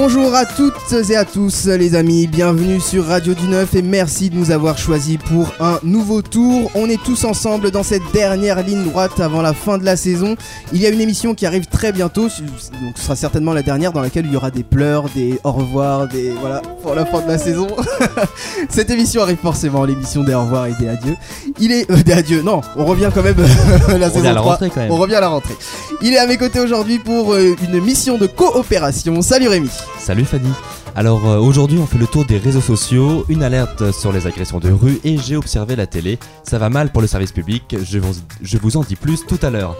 Bonjour à toutes et à tous les amis, bienvenue sur Radio du Neuf et merci de nous avoir choisis pour un nouveau tour. On est tous ensemble dans cette dernière ligne droite avant la fin de la saison. Il y a une émission qui arrive très bientôt, donc ce sera certainement la dernière dans laquelle il y aura des pleurs, des au revoir, des voilà pour la fin de la saison. cette émission arrive forcément, l'émission des au revoir et des adieux. Il est euh, des adieux, non, on revient quand même la On saison à la 3. rentrée quand même. On revient à la rentrée. Il est à mes côtés aujourd'hui pour euh, une mission de coopération. Salut Rémi. Salut Fanny. Alors euh, aujourd'hui on fait le tour des réseaux sociaux, une alerte sur les agressions de rue et j'ai observé la télé. Ça va mal pour le service public, je vous, je vous en dis plus tout à l'heure.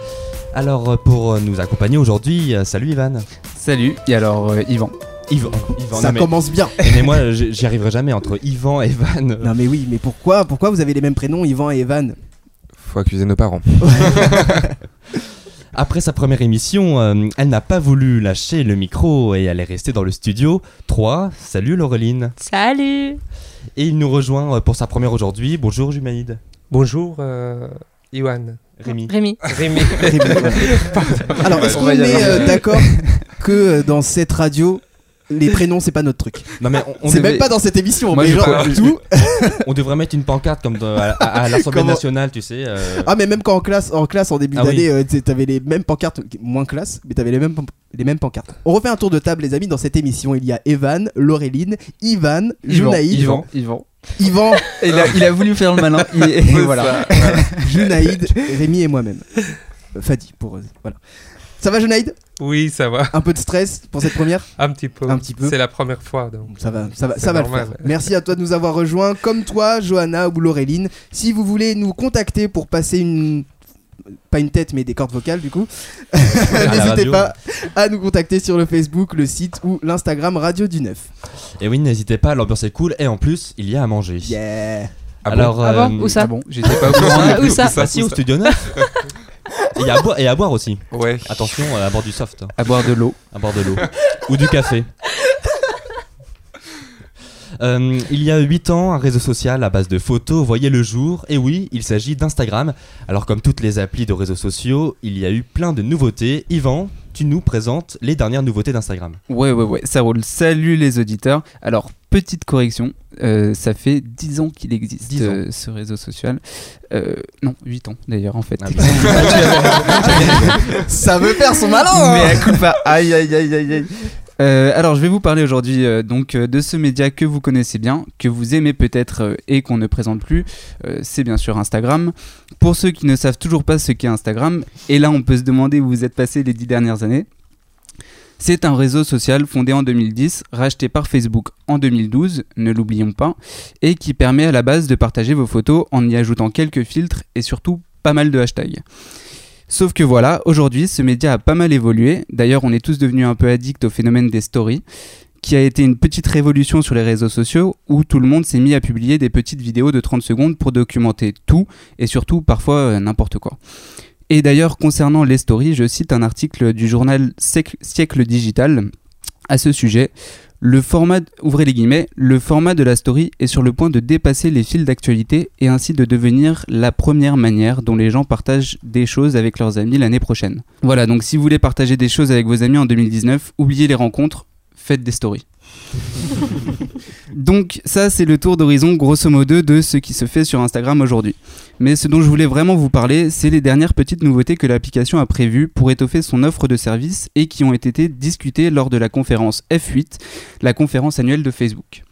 Alors euh, pour euh, nous accompagner aujourd'hui, euh, salut Ivan. Salut, et alors euh, Yvan. Yvan. Yvan Ça non, mais, commence bien. mais moi j'y arriverai jamais entre Yvan et Evan. Non mais oui, mais pourquoi Pourquoi vous avez les mêmes prénoms, Yvan et Evan Faut accuser nos parents. Après sa première émission, euh, elle n'a pas voulu lâcher le micro et elle est restée dans le studio. 3, salut Laureline. Salut Et il nous rejoint euh, pour sa première aujourd'hui. Bonjour Jumaïd. Bonjour, euh, Iwan. Rémi. Rémi. Rémi. Alors, est-ce On qu'on est euh, d'accord que dans cette radio, les prénoms c'est pas notre truc Non mais on, on C'est devait- même pas dans cette émission, Moi, mais genre tout. On devrait mettre une pancarte comme à, à- à l'Assemblée Comment- nationale, tu sais. euh, Ah mais même quand en classe, en classe en début Ah oui. d'année, euh, t'avais les mêmes pancartes, moins classe, mais t'avais les mêmes, les mêmes pancartes. On refait un tour de table les amis, dans cette émission il y a Evan, Laureline, Ivan, Junaïd, Yvan. Yvan. Yvan, il, a, il a voulu faire le malin. Et, et voilà. Junaïd, Rémi et moi-même. Fadi pour euh, voilà. Ça va Junaïd? Oui, ça va. Un peu de stress pour cette première? Un petit peu. Un petit peu. C'est la première fois, donc. Ça va, ça va, ça va le normal. faire. Merci à toi de nous avoir rejoints. Comme toi, Johanna ou Laureline, si vous voulez nous contacter pour passer une. Pas une tête, mais des cordes vocales du coup. N'hésitez pas à nous contacter sur le Facebook, le site ou l'Instagram Radio du Neuf. Et oui, n'hésitez pas, l'ambiance est cool et en plus, il y a à manger. Yeah! Ah bon? Alors, Ah bon? Où ça? Ah bon, j'étais pas au courant. Ah, Où ça? Bah si, au studio 9. et, à boire, et à boire aussi. Ouais. Attention, euh, à boire du soft, À boire de l'eau. à boire de l'eau. Ou du café. Euh, il y a 8 ans, un réseau social à base de photos voyait le jour, et oui, il s'agit d'Instagram. Alors comme toutes les applis de réseaux sociaux, il y a eu plein de nouveautés. Yvan, tu nous présentes les dernières nouveautés d'Instagram. Ouais, ouais, ouais, ça roule. Salut les auditeurs. Alors, petite correction, euh, ça fait 10 ans qu'il existe 10 ans. euh, ce réseau social. Euh, non, 8 ans d'ailleurs en fait. Ah, mais- Ça veut faire son malin! Mais à coup pas. Aïe, aïe, aïe, aïe, aïe. Euh, alors, je vais vous parler aujourd'hui euh, donc euh, de ce média que vous connaissez bien, que vous aimez peut-être et qu'on ne présente plus. C'est bien sûr Instagram. Pour ceux qui ne savent toujours pas ce qu'est Instagram, et là on peut se demander où vous êtes passé les dix dernières années. C'est un réseau social fondé en 2010, racheté par Facebook en 2012, ne l'oublions pas, et qui permet à la base de partager vos photos en y ajoutant quelques filtres et surtout pas mal de hashtags. Sauf que voilà, aujourd'hui, ce média a pas mal évolué. D'ailleurs, on est tous devenus un peu addicts au phénomène des stories, qui a été une petite révolution sur les réseaux sociaux où tout le monde s'est mis à publier des petites vidéos de 30 secondes pour documenter tout et surtout parfois euh, n'importe quoi. Et d'ailleurs, concernant les stories, je cite un article du journal Siècle Digital à ce sujet. Le format, ouvrez les guillemets, le format de la story est sur le point de dépasser les fils d'actualité et ainsi de devenir la première manière dont les gens partagent des choses avec leurs amis l'année prochaine. Voilà, donc si vous voulez partager des choses avec vos amis en 2019, oubliez les rencontres, faites des stories. Donc ça c'est le tour d'horizon grosso modo de ce qui se fait sur Instagram aujourd'hui. Mais ce dont je voulais vraiment vous parler, c'est les dernières petites nouveautés que l'application a prévues pour étoffer son offre de services et qui ont été discutées lors de la conférence F8, la conférence annuelle de Facebook.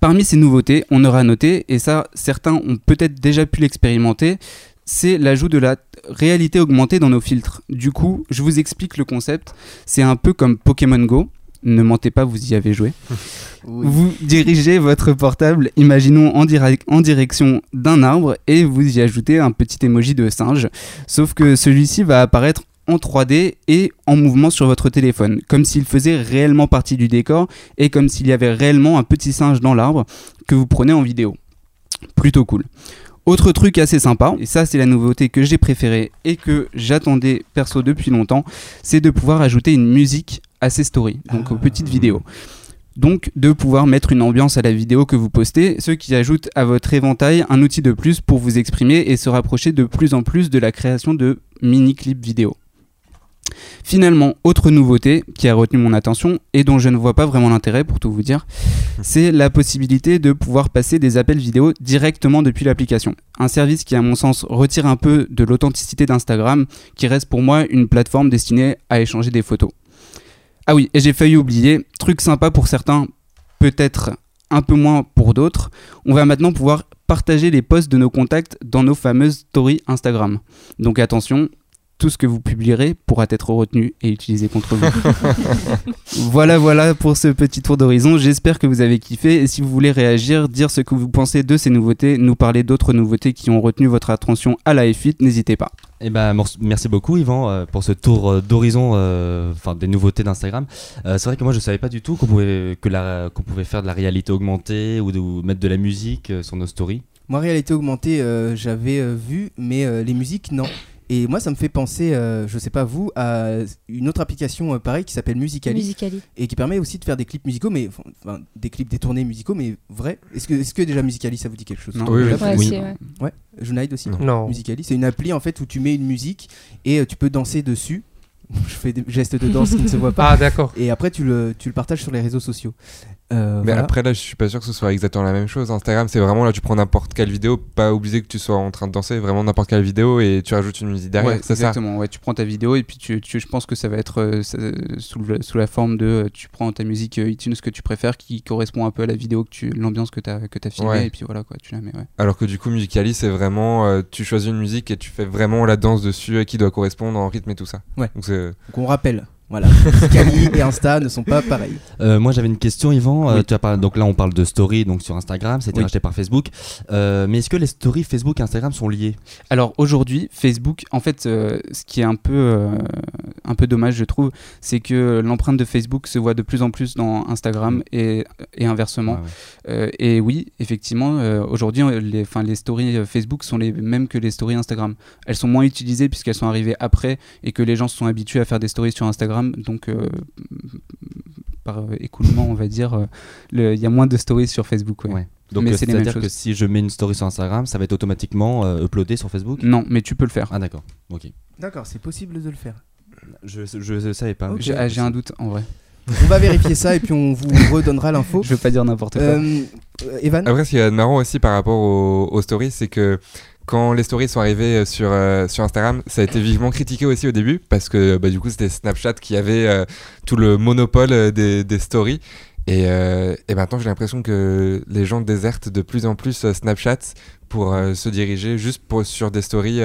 Parmi ces nouveautés, on aura noté, et ça certains ont peut-être déjà pu l'expérimenter, c'est l'ajout de la réalité augmentée dans nos filtres. Du coup, je vous explique le concept, c'est un peu comme Pokémon Go. Ne mentez pas, vous y avez joué. Vous dirigez votre portable, imaginons en, direc- en direction d'un arbre, et vous y ajoutez un petit emoji de singe. Sauf que celui-ci va apparaître en 3D et en mouvement sur votre téléphone, comme s'il faisait réellement partie du décor et comme s'il y avait réellement un petit singe dans l'arbre que vous prenez en vidéo. Plutôt cool. Autre truc assez sympa, et ça c'est la nouveauté que j'ai préférée et que j'attendais perso depuis longtemps, c'est de pouvoir ajouter une musique à ces stories, donc aux petites vidéos. Donc de pouvoir mettre une ambiance à la vidéo que vous postez, ce qui ajoute à votre éventail un outil de plus pour vous exprimer et se rapprocher de plus en plus de la création de mini-clips vidéo. Finalement, autre nouveauté qui a retenu mon attention et dont je ne vois pas vraiment l'intérêt pour tout vous dire, c'est la possibilité de pouvoir passer des appels vidéo directement depuis l'application. Un service qui à mon sens retire un peu de l'authenticité d'Instagram, qui reste pour moi une plateforme destinée à échanger des photos. Ah oui, et j'ai failli oublier, truc sympa pour certains, peut-être un peu moins pour d'autres, on va maintenant pouvoir partager les posts de nos contacts dans nos fameuses stories Instagram. Donc attention, tout ce que vous publierez pourra être retenu et utilisé contre vous. voilà, voilà pour ce petit tour d'horizon. J'espère que vous avez kiffé. Et si vous voulez réagir, dire ce que vous pensez de ces nouveautés, nous parler d'autres nouveautés qui ont retenu votre attention à la F8, n'hésitez pas. Eh ben, merci beaucoup Yvan euh, pour ce tour euh, d'horizon, euh, enfin des nouveautés d'Instagram. c'est vrai que moi je savais pas du tout qu'on pouvait, que qu'on pouvait faire de la réalité augmentée ou de mettre de la musique sur nos stories. Moi, réalité augmentée, j'avais vu, mais les musiques, non. Et moi, ça me fait penser, euh, je sais pas vous, à une autre application euh, pareille qui s'appelle Musicali, Et qui permet aussi de faire des clips musicaux, mais enfin, des clips détournés musicaux, mais vrais. Est-ce que, est que déjà Musicali, ça vous dit quelque chose? Oui, oui. Ouais, oui. Ouais. ouais. Junaid aussi? Non. Musicali, c'est une appli en fait où tu mets une musique et euh, tu peux danser dessus. je fais des gestes de danse qui ne se voient pas. Ah, d'accord. Et après, tu le, tu le partages sur les réseaux sociaux. Euh, mais après là, je suis pas sûr que ce soit exactement la même chose. Instagram, c'est vraiment là, tu prends n'importe quelle vidéo, pas obligé que tu sois en train de danser, vraiment n'importe quelle vidéo et tu rajoutes une musique derrière. Ouais, exactement. Ouais, tu prends ta vidéo et puis tu, tu je pense que ça va être euh, sous, sous, la forme de, euh, tu prends ta musique iTunes que tu préfères, qui correspond un peu à la vidéo que tu, l'ambiance que tu as que as filmé et puis voilà quoi, tu la mets. Alors que du coup, Musicali, c'est vraiment, tu choisis une musique et tu fais vraiment la danse dessus qui doit correspondre en rythme et tout ça. Ouais. Donc, Donc on rappelle. Voilà, Scali et Insta ne sont pas pareils. Euh, moi j'avais une question Yvan, euh, tu as parlé, donc là on parle de story donc sur Instagram, c'était racheté par Facebook, euh, mais est-ce que les stories Facebook et Instagram sont liées? Alors aujourd'hui Facebook, en fait ce qui est un peu, un peu dommage je trouve, c'est que l'empreinte de Facebook se voit de plus en plus dans Instagram et, et inversement. Ah et oui, effectivement, aujourd'hui les, les stories Facebook sont les mêmes que les stories Instagram. Elles sont moins utilisées puisqu'elles sont arrivées après et que les gens se sont habitués à faire des stories sur Instagram donc euh, par écoulement, on va dire, euh, il y a moins de stories sur Facebook. Donc c'est-à-dire que si je mets une story sur Instagram, ça va être automatiquement euh, uploadé sur Facebook? Non, mais tu peux le faire. Ah d'accord, ok. D'accord, c'est possible de le faire. Je, je, savais pas. J'ai un doute en vrai. On va vérifier ça et puis on vous redonnera l'info. Je veux pas dire n'importe quoi. Evan? Après, ce qui est marrant aussi par rapport aux stories, c'est que quand les stories sont arrivées euh, sur, euh, sur Instagram, ça a été vivement critiqué aussi au début parce que bah, du coup c'était Snapchat qui avait euh, tout le monopole des, des stories. Et, et maintenant j'ai l'impression que les gens désertent de plus en plus Snapchat pour se diriger juste pour, sur des stories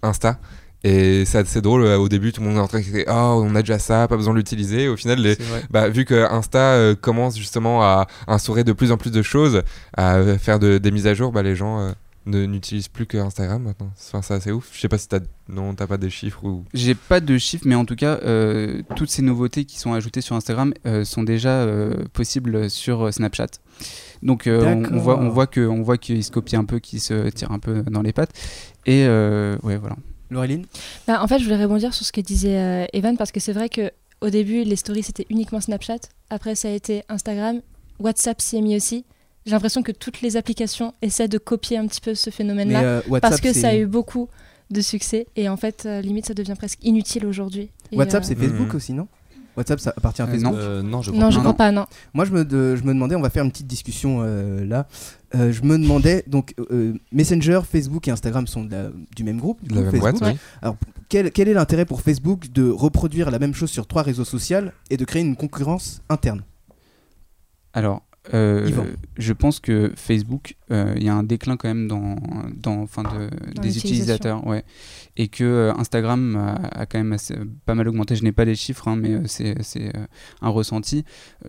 Insta. Et c'est assez drôle, au début tout le monde est en train de dire Oh, on a déjà ça, pas besoin de l'utiliser. Au final, les, bah, vu que Insta commence justement à instaurer de plus en plus de choses, à faire de, des mises à jour, bah, les gens n'utilise plus que Instagram maintenant. Enfin, c'est assez ouf. Je sais pas si t'as non, t'as pas des chiffres ou. J'ai pas de chiffres, mais en tout cas, euh, toutes ces nouveautés qui sont ajoutées sur Instagram euh, sont déjà euh, possibles sur Snapchat. Donc on, voit, on voit que, on voit qu'il se copie un peu, qu'il se tire un peu dans les pattes. Et ouais, voilà. Laureline bah, En fait, je voulais rebondir sur ce que disait Evan parce que c'est vrai que au début, les stories c'était uniquement Snapchat. Après, ça a été Instagram, WhatsApp s'y est mis aussi. J'ai l'impression que toutes les applications essaient de copier un petit peu ce phénomène-là euh, parce que ça a eu beaucoup de succès et en fait, euh, limite, ça devient presque inutile aujourd'hui. WhatsApp, euh, c'est Facebook hmm. aussi, non? WhatsApp, ça appartient à Facebook? Non, je crois non, pas. Je crois pas, non. Moi, je me, je me demandais, on va faire une petite discussion là. je me demandais, donc, Messenger, Facebook et Instagram sont du même groupe, la même boîte, Alors, quel, quel est l'intérêt pour Facebook de reproduire la même chose sur trois réseaux sociaux et de créer une concurrence interne? Alors, euh, je pense que Facebook, euh, il y a un déclin quand même dans, dans, enfin de, des utilisateurs, ouais, et que euh, Instagram a, quand même pas mal augmenté. Je n'ai pas les chiffres, hein, mais c'est un ressenti.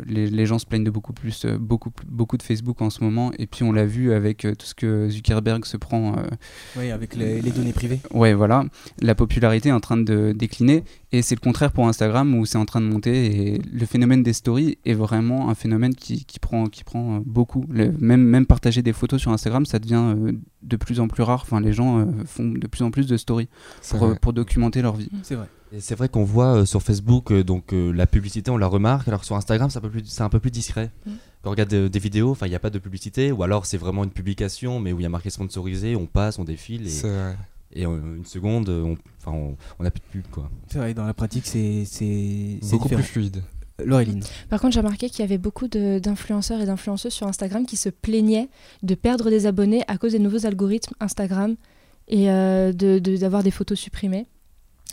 Les, les, gens se plaignent de beaucoup plus, beaucoup, beaucoup de Facebook en ce moment, et puis on l'a vu avec tout ce que Zuckerberg se prend. oui, avec les, les, données privées. Ouais, voilà, la popularité est en train de décliner, et c'est le contraire pour Instagram où c'est en train de monter. Et le phénomène des stories est vraiment un phénomène qui, qui prend, qui prend euh, beaucoup. même, même partager des photos sur Instagram, ça devient euh, de plus en plus rare. Enfin, les gens euh, font de plus en plus de stories pour, pour, documenter leur vie. C'est vrai. c'est vrai qu'on voit sur Facebook donc la publicité, on la remarque, alors sur Instagram c'est un peu plus, un peu plus discret. Mm. Quand on regarde des, vidéos, enfin il n'y a pas de publicité, ou alors c'est vraiment une publication, mais où il y a marqué sponsorisé, on passe, on défile. Et Et en une seconde, on, enfin, on, on a plus de pub quoi. C'est vrai, dans la pratique, c'est Beaucoup différent. plus fluide. Laureline. Par contre, j'ai remarqué qu'il y avait beaucoup d'influenceurs et d'influenceuses sur Instagram qui se plaignaient de perdre des abonnés à cause des nouveaux algorithmes Instagram et euh, de- de- d'avoir des photos supprimées.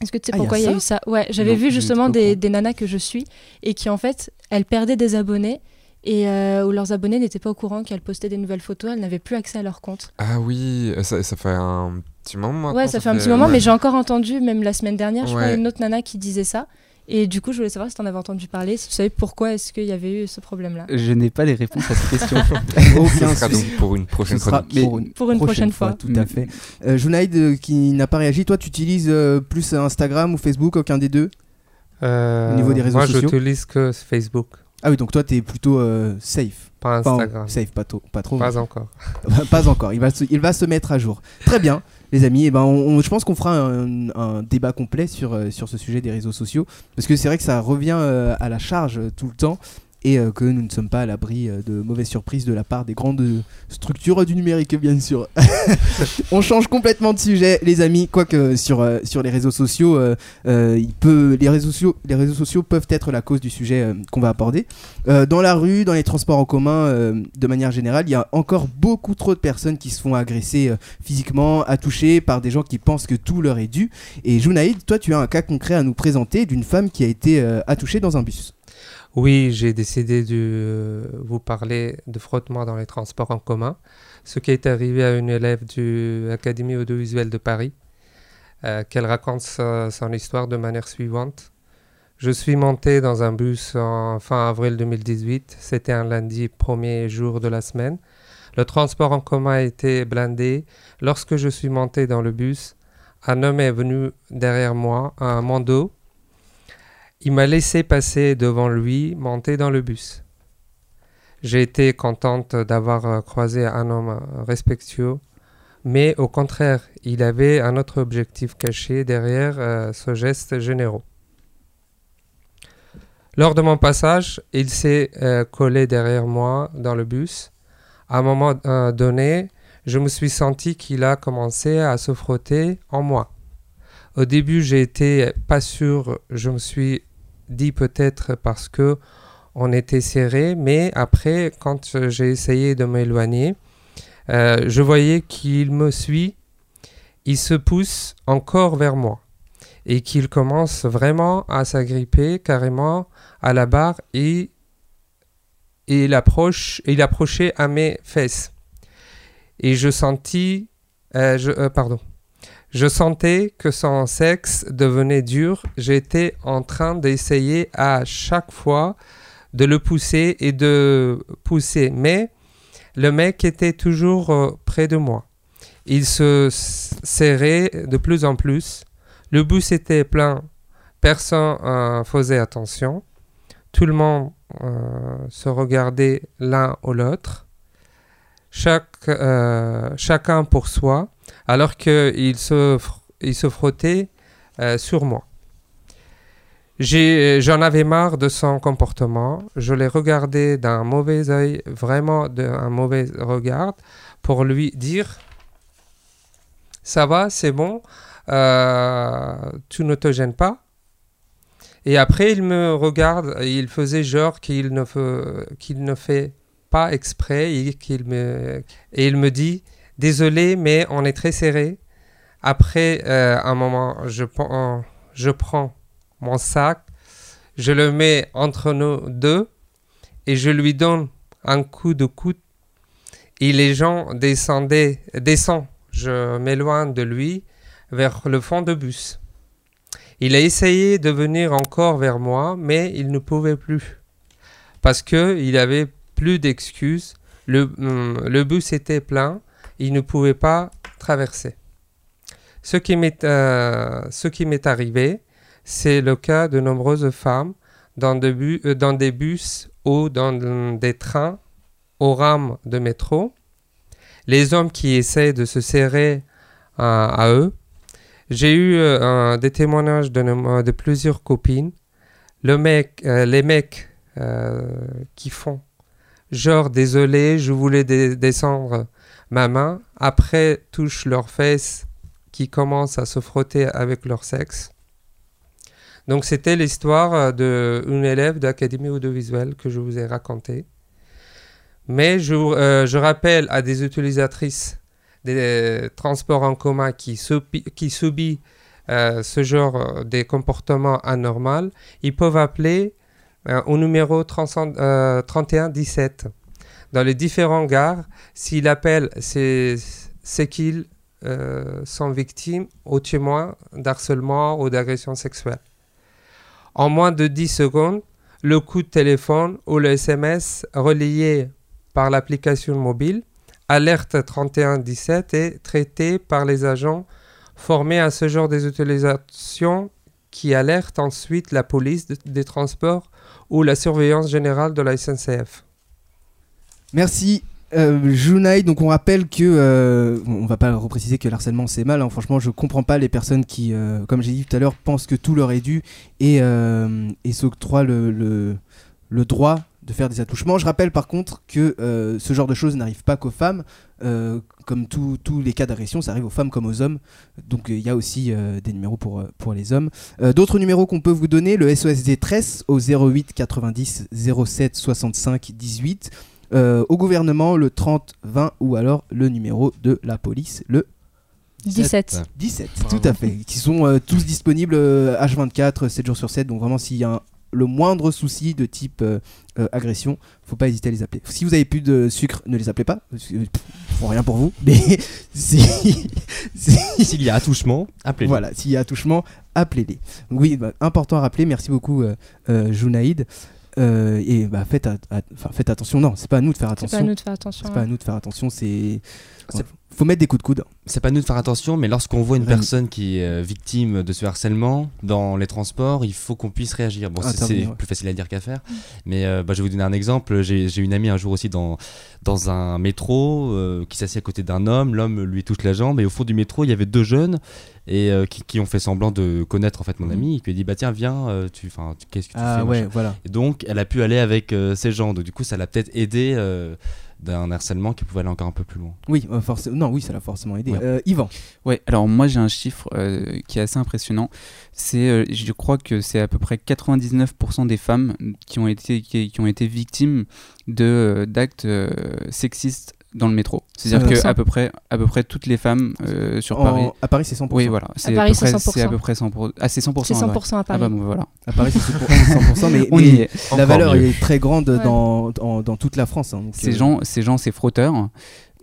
Est-ce que tu sais Ah, pourquoi il y a eu ça? Ouais, j'avais vu justement des, des nanas que je suis et qui en fait, elles perdaient des abonnés et euh, où leurs abonnés n'étaient pas au courant qu'elles postaient des nouvelles photos, elles n'avaient plus accès à leur compte. Ah oui, ça, ça fait un petit moment ouais, ça, fait un petit moment, ouais. mais j'ai encore entendu, même la semaine dernière, je crois, une autre nana qui disait ça. Et du coup, je voulais savoir si tu en avais entendu parler, si tu savais pourquoi est-ce qu'il y avait eu ce problème-là. Je n'ai pas les réponses à cette question. Aucun Ça sera donc pour une prochaine Ce sera chronique. Mais pour une, pour une prochaine fois. Tout à fait. Euh, Junaïd, euh, qui n'a pas réagi, toi, tu utilises euh, plus Instagram ou Facebook, aucun des deux? Euh, Au niveau des réseaux moi, sociaux? j'utilise que Facebook, Ah oui, donc toi, t'es plutôt euh, safe. pas Enfin, Instagram. safe, pas, tôt- pas trop. Pas encore. Pas encore, il va, se, il va se mettre à jour. Très bien, les amis. Et ben, on- on- je pense qu'on fera un, un débat complet sur, euh, sur ce sujet des réseaux sociaux. Parce que c'est vrai que ça revient euh, à la charge euh, tout le temps. Et euh, que nous ne sommes pas à l'abri euh, de mauvaises surprises de la part des grandes structures du numérique, bien sûr. on change complètement de sujet, les amis. Quoique sur, euh, sur les réseaux sociaux, il peut, les, réseaux sociaux, les réseaux sociaux peuvent être la cause du sujet qu'on va aborder. Dans la rue, dans les transports en commun, de manière générale, il y a encore beaucoup trop de personnes qui se font agresser physiquement, à toucher par des gens qui pensent que tout leur est dû. Et Junaïd, toi, tu as un cas concret à nous présenter d'une femme qui a été attouchée dans un bus. Oui, j'ai décidé de euh, vous parler de frottement dans les transports en commun, ce qui est arrivé à une élève de l'Académie audiovisuelle de Paris, euh, qu'elle raconte son histoire de manière suivante. Je suis monté dans un bus en fin avril 2018, c'était un lundi premier jour de la semaine. Le transport en commun était blindé. Lorsque je suis monté dans le bus, un homme est venu derrière moi, mon dos, il m'a laissé passer devant lui, monter dans le bus. J'ai été contente d'avoir euh, croisé un homme euh, respectueux, mais au contraire, il avait un autre objectif caché derrière euh, ce geste généreux. Lors de mon passage, il s'est collé derrière moi dans le bus. À un moment donné, je me suis senti qu'il a commencé à se frotter en moi. Au début, j'ai été pas sûr, je me suis dit peut-être parce que on était serré, mais après, quand j'ai essayé de m'éloigner, euh, je voyais qu'il me suit, il se pousse encore vers moi et qu'il commence vraiment à s'agripper carrément à la barre et, il, approche, il approchait à mes fesses. Et je sentis, euh, euh, pardon, je sentais que son sexe devenait dur. J'étais en train d'essayer à chaque fois de le pousser et de pousser. Mais le mec était toujours euh, près de moi. Il se serrait de plus en plus. Le bus était plein. Personne euh, faisait attention. Tout le monde euh, se regardait l'un ou l'autre. Chaque, euh, chacun pour soi alors qu'il se, il se frottait euh, sur moi. J'en avais marre de son comportement. Je l'ai regardé d'un mauvais œil, vraiment d'un mauvais regard, pour lui dire Ça va, c'est bon, euh, tu ne te gênes pas. Et après, il me regarde, il faisait genre qu'il ne, ne fait pas exprès et me, et il me dit Désolé, mais on est très serré. Après euh, un moment, je, prends- mon sac, je le mets entre nous deux et je lui donne un coup de coude. Et les gens descendent. Je m'éloigne de lui vers le fond de bus. Il a essayé de venir encore vers moi, mais il ne pouvait plus. Parce que il avait plus d'excuses. Le, hum, le bus était plein. Il ne pouvait pas traverser. Ce qui m'est euh, ce qui m'est arrivé, c'est le cas de nombreuses femmes dans, euh, des bus ou dans des trains aux rames de métro. Les hommes qui essaient de se serrer à, à eux. J'ai eu euh, des témoignages de, plusieurs copines. Le mec, euh, les mecs euh, qui font genre désolé, je voulais descendre ma main. Après, touchent leurs fesses qui commencent à se frotter avec leur sexe. Donc c'était l'histoire d'une élève d'Académie audiovisuelle que je vous ai racontée. Mais je, euh, je rappelle à des utilisatrices des transports en commun qui, subi, qui subit euh, ce genre euh, de comportements anormaux, ils peuvent appeler euh, au numéro 3117 dans les différents gares. S'ils appellent, c'est qu'ils sont victimes ou témoins d'harcèlement ou d'agression sexuelle. En moins de 10 secondes, le coup de téléphone ou le SMS relié par l'application mobile Alerte 3117 est traité par les agents formés à ce genre des utilisations qui alertent ensuite la police de, des transports ou la surveillance générale de la SNCF. Merci. Euh, Junaid, donc on rappelle que euh, on va pas repréciser que l'harcèlement c'est mal. hein. Franchement, je comprends pas les personnes qui, euh, comme j'ai dit tout à l'heure, pensent que tout leur est dû et, euh, s'octroient le, droit de faire des attouchements. Je rappelle par contre que euh, ce genre de choses n'arrive pas qu'aux femmes. Comme tous les cas d'agression, ça arrive aux femmes comme aux hommes. Donc il y a aussi des numéros pour, les hommes. D'autres numéros qu'on peut vous donner, le SOS détresse au 08 90 07 65 18. Euh, au gouvernement, le 30 20 ou alors le numéro de la police, le 17. 17, tout à fait. Qui sont euh, tous disponibles euh, H24, 7 jours sur 7. Donc vraiment, s'il y a un- le moindre souci de type euh, euh, agression, faut pas hésiter à les appeler. Si vous avez plus de sucre, ne les appelez pas. Ils font rien pour vous. Mais si, si- S'il y a attouchement, appelez voilà, s'il y a attouchement, appelez-les. Donc oui, bah, important à rappeler. Merci beaucoup, euh, euh, et bah, faites, at- enfin, faites attention. Non, c'est pas à nous de faire C'est attention. pas à nous de faire attention. C'est pas à nous de faire attention. C'est C'est- faut mettre des coups de coude. C'est pas nous de faire attention, mais lorsqu'on voit une Rémi. personne qui est euh, victime de ce harcèlement dans les transports, il faut qu'on puisse réagir. Bon, c'est- ouais. plus facile à dire qu'à faire, mais euh, bah, je vais vous donner un exemple. J'ai une amie un jour aussi dans, dans un métro euh, qui s'assied à côté d'un homme. L'homme lui touche la jambe et au fond du métro, il y avait deux jeunes et euh, qui, qui ont fait semblant de connaître en fait mon Mhm. ami. Et puis il dit bah tiens viens, tu, enfin qu'est-ce que tu Ah fais ouais, voilà. Et donc elle a pu aller avec ces gens. Donc du coup ça l'a peut-être aidé d'un harcèlement qui pouvait aller encore un peu plus loin. Oui, euh, forcément. Non, oui, ça l'a forcément aidé. Ouais. Euh, Yvan. Ouais, alors moi j'ai un chiffre euh, qui est assez impressionnant. C'est, euh, je crois que c'est à peu près 99% des femmes qui ont été, qui, qui ont été victimes de, d'actes euh, sexistes dans le métro. C'est-à-dire Euh, que à peu près, à peu près toutes les femmes euh, sur En- Paris. À Paris, c'est 100%. Oui, voilà. C'est Paris, à peu c'est près, 100%. c'est à peu près 100%. Ah, c'est 100%. C'est ah ouais. 100% à Ah Paris. bah bon, voilà. À Paris, c'est 100%, mais, On mais y est. la valeur mieux. est très grande Ouais. dans, dans toute la France. hein, donc, Ces euh, gens, ces gens, ces frotteurs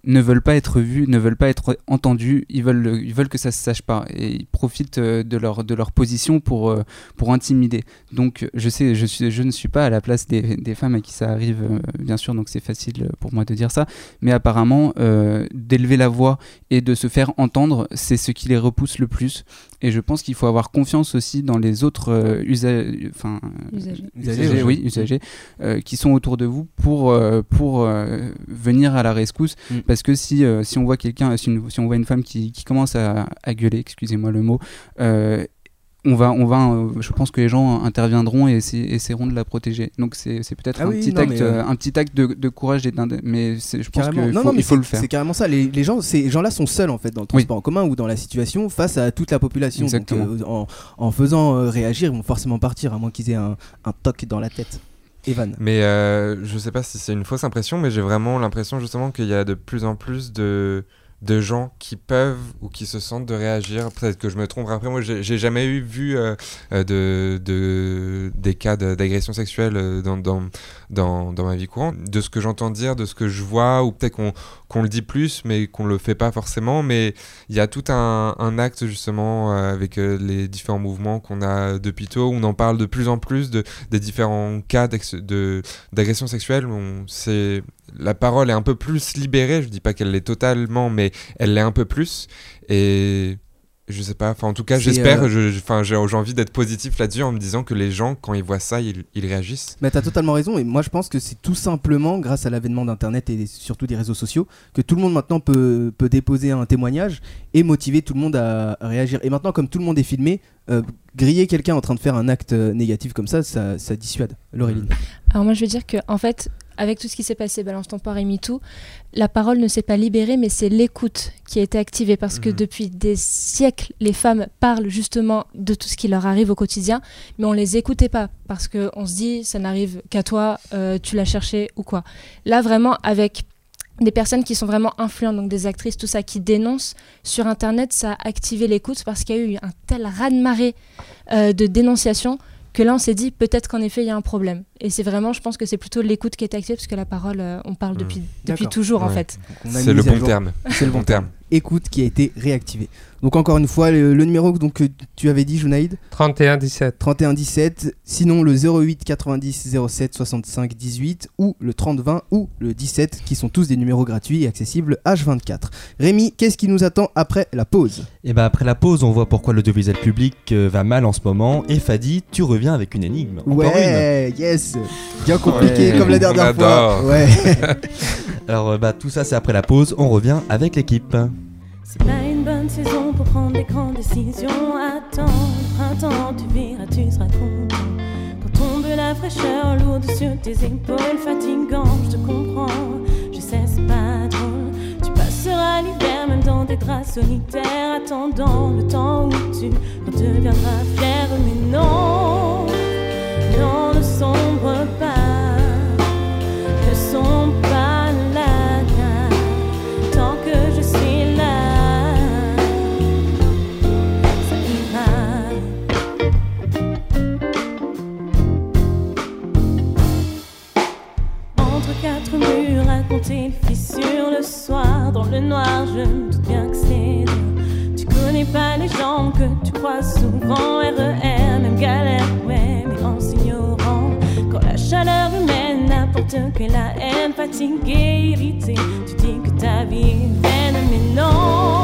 ne veulent pas être vus, ne veulent pas être entendus, ils veulent, le- ils veulent que ça se sache pas et ils profitent euh, de leur, de leur position pour, euh, pour intimider. Donc je sais, je, suis, je ne suis pas à la place des, des femmes à qui ça arrive, euh, bien sûr, donc c'est facile pour moi de dire ça, mais apparemment euh, d'élever la voix et de se faire entendre, c'est ce qui les repousse le plus. Et je pense qu'il faut avoir confiance aussi dans les autres euh, usa- enfin, Usagers. Usagers, usagers, ouais. oui, usagers, euh, qui sont autour de vous pour, euh, pour euh, venir à la rescousse. Mm. Parce que si, euh, si on voit quelqu'un, si, on voit une femme qui, qui commence à, à gueuler, excusez-moi le mot, euh, on va, on va, euh, je pense que les gens interviendront et essa- essaieront de la protéger. Donc c'est peut-être Ah un, oui, petit acte, euh, un petit acte de, de courage et mais je pense qu'il Non, faut, non, mais il faut c'est- le faire. C'est carrément ça. Les, les gens, ces gens-là sont seuls en fait dans le Oui. transport en commun ou dans la situation face à toute la population. Donc, euh, en, en faisant réagir, ils vont forcément partir, à moins qu'ils aient un, un toc dans la tête. Mais euh, je sais pas si c'est une fausse impression, mais j'ai vraiment l'impression justement qu'il y a de plus en plus de, de gens qui peuvent ou qui se sentent de réagir. Peut-être que je me trompe. Après, moi, j'ai jamais eu vu euh, euh, de, de, des cas d'agression sexuelle euh, dans, dans, dans, dans ma vie courante. De ce que j'entends dire, de ce que je vois, ou peut-être qu'on qu'on le dit plus, mais qu'on le fait pas forcément. Mais il y a tout un, acte justement avec les différents mouvements qu'on a depuis tôt. On en parle de plus en plus de, des différents cas d'agression sexuelle. On, c'est, la parole est un peu plus libérée. Je dis pas qu'elle l'est totalement, mais elle l'est un peu plus. Et je sais pas. Enfin, en tout cas, j'espère. euh, Enfin, j'ai, envie d'être positif là-dessus en me disant que les gens, quand ils voient ça, ils, ils réagissent. Mais t'as totalement raison, et moi je pense que c'est tout simplement grâce à l'avènement d'internet et surtout des réseaux sociaux que tout le monde maintenant peut, peut déposer un témoignage et motiver tout le monde à, à réagir. Et maintenant, comme tout le monde est filmé, euh, griller quelqu'un en train de faire un acte euh, négatif comme ça, ça, ça dissuade. Laureline. Alors moi je veux dire que en fait avec tout ce qui s'est passé, balance ton et MeToo, la parole ne s'est pas libérée, mais c'est l'écoute qui a été activée parce que Mhm. depuis des siècles, les femmes parlent justement de tout ce qui leur arrive au quotidien, mais on les écoutait pas parce qu'on se dit ça n'arrive qu'à toi, euh, tu l'as cherché ou quoi. Là, vraiment, avec des personnes qui sont vraiment influentes, donc des actrices, tout ça, qui dénoncent sur Internet, ça a activé l'écoute parce qu'il y a eu un tel raz-de-marée euh, de dénonciation que là, on s'est dit peut-être qu'en effet, il y a un problème. Et c'est vraiment, je pense que c'est plutôt l'écoute qui est activée parce que la parole, euh, on parle Mm. depuis, depuis toujours en fait. C'est le à bon terme. C'est le Bon terme. Écoute qui a été réactivé. Donc encore une fois, le, le numéro donc, que tu avais dit, Junaïd 31 17. 31 17, sinon le 08 90 07 65 18 ou le 30 20 ou le 17 qui sont tous des numéros gratuits et accessibles H24. Rémi, qu'est-ce qui nous attend après la pause? Et bah après la pause, on voit pourquoi l'audiovisuel public euh, va mal en ce moment. Et Fadi, tu reviens avec une énigme. Encore une. Ouais, yes Bien compliqué Ouais, comme la dernière fois. Ouais. Alors euh, bah tout ça c'est après la pause, on revient avec l'équipe. C'est pas une bonne saison pour prendre des grandes décisions. Attends, le printemps, tu verras, tu seras content. Quand tombe la fraîcheur lourde sur tes épaules, fatigant, je te comprends. Je sais, c'est pas drôle. Tu passeras l'hiver même dans des draps solitaires, attendant le temps où tu redeviendras fier. Mais non, non, ne sombre le noir, je me doute bien que c'est dur. Tu connais pas les gens que tu crois souvent, RER, même galère, ouais, mais en s'ignorant. Quand la chaleur humaine n'apporte que la haine, fatiguée, tu dis que ta vie est vaine, mais non,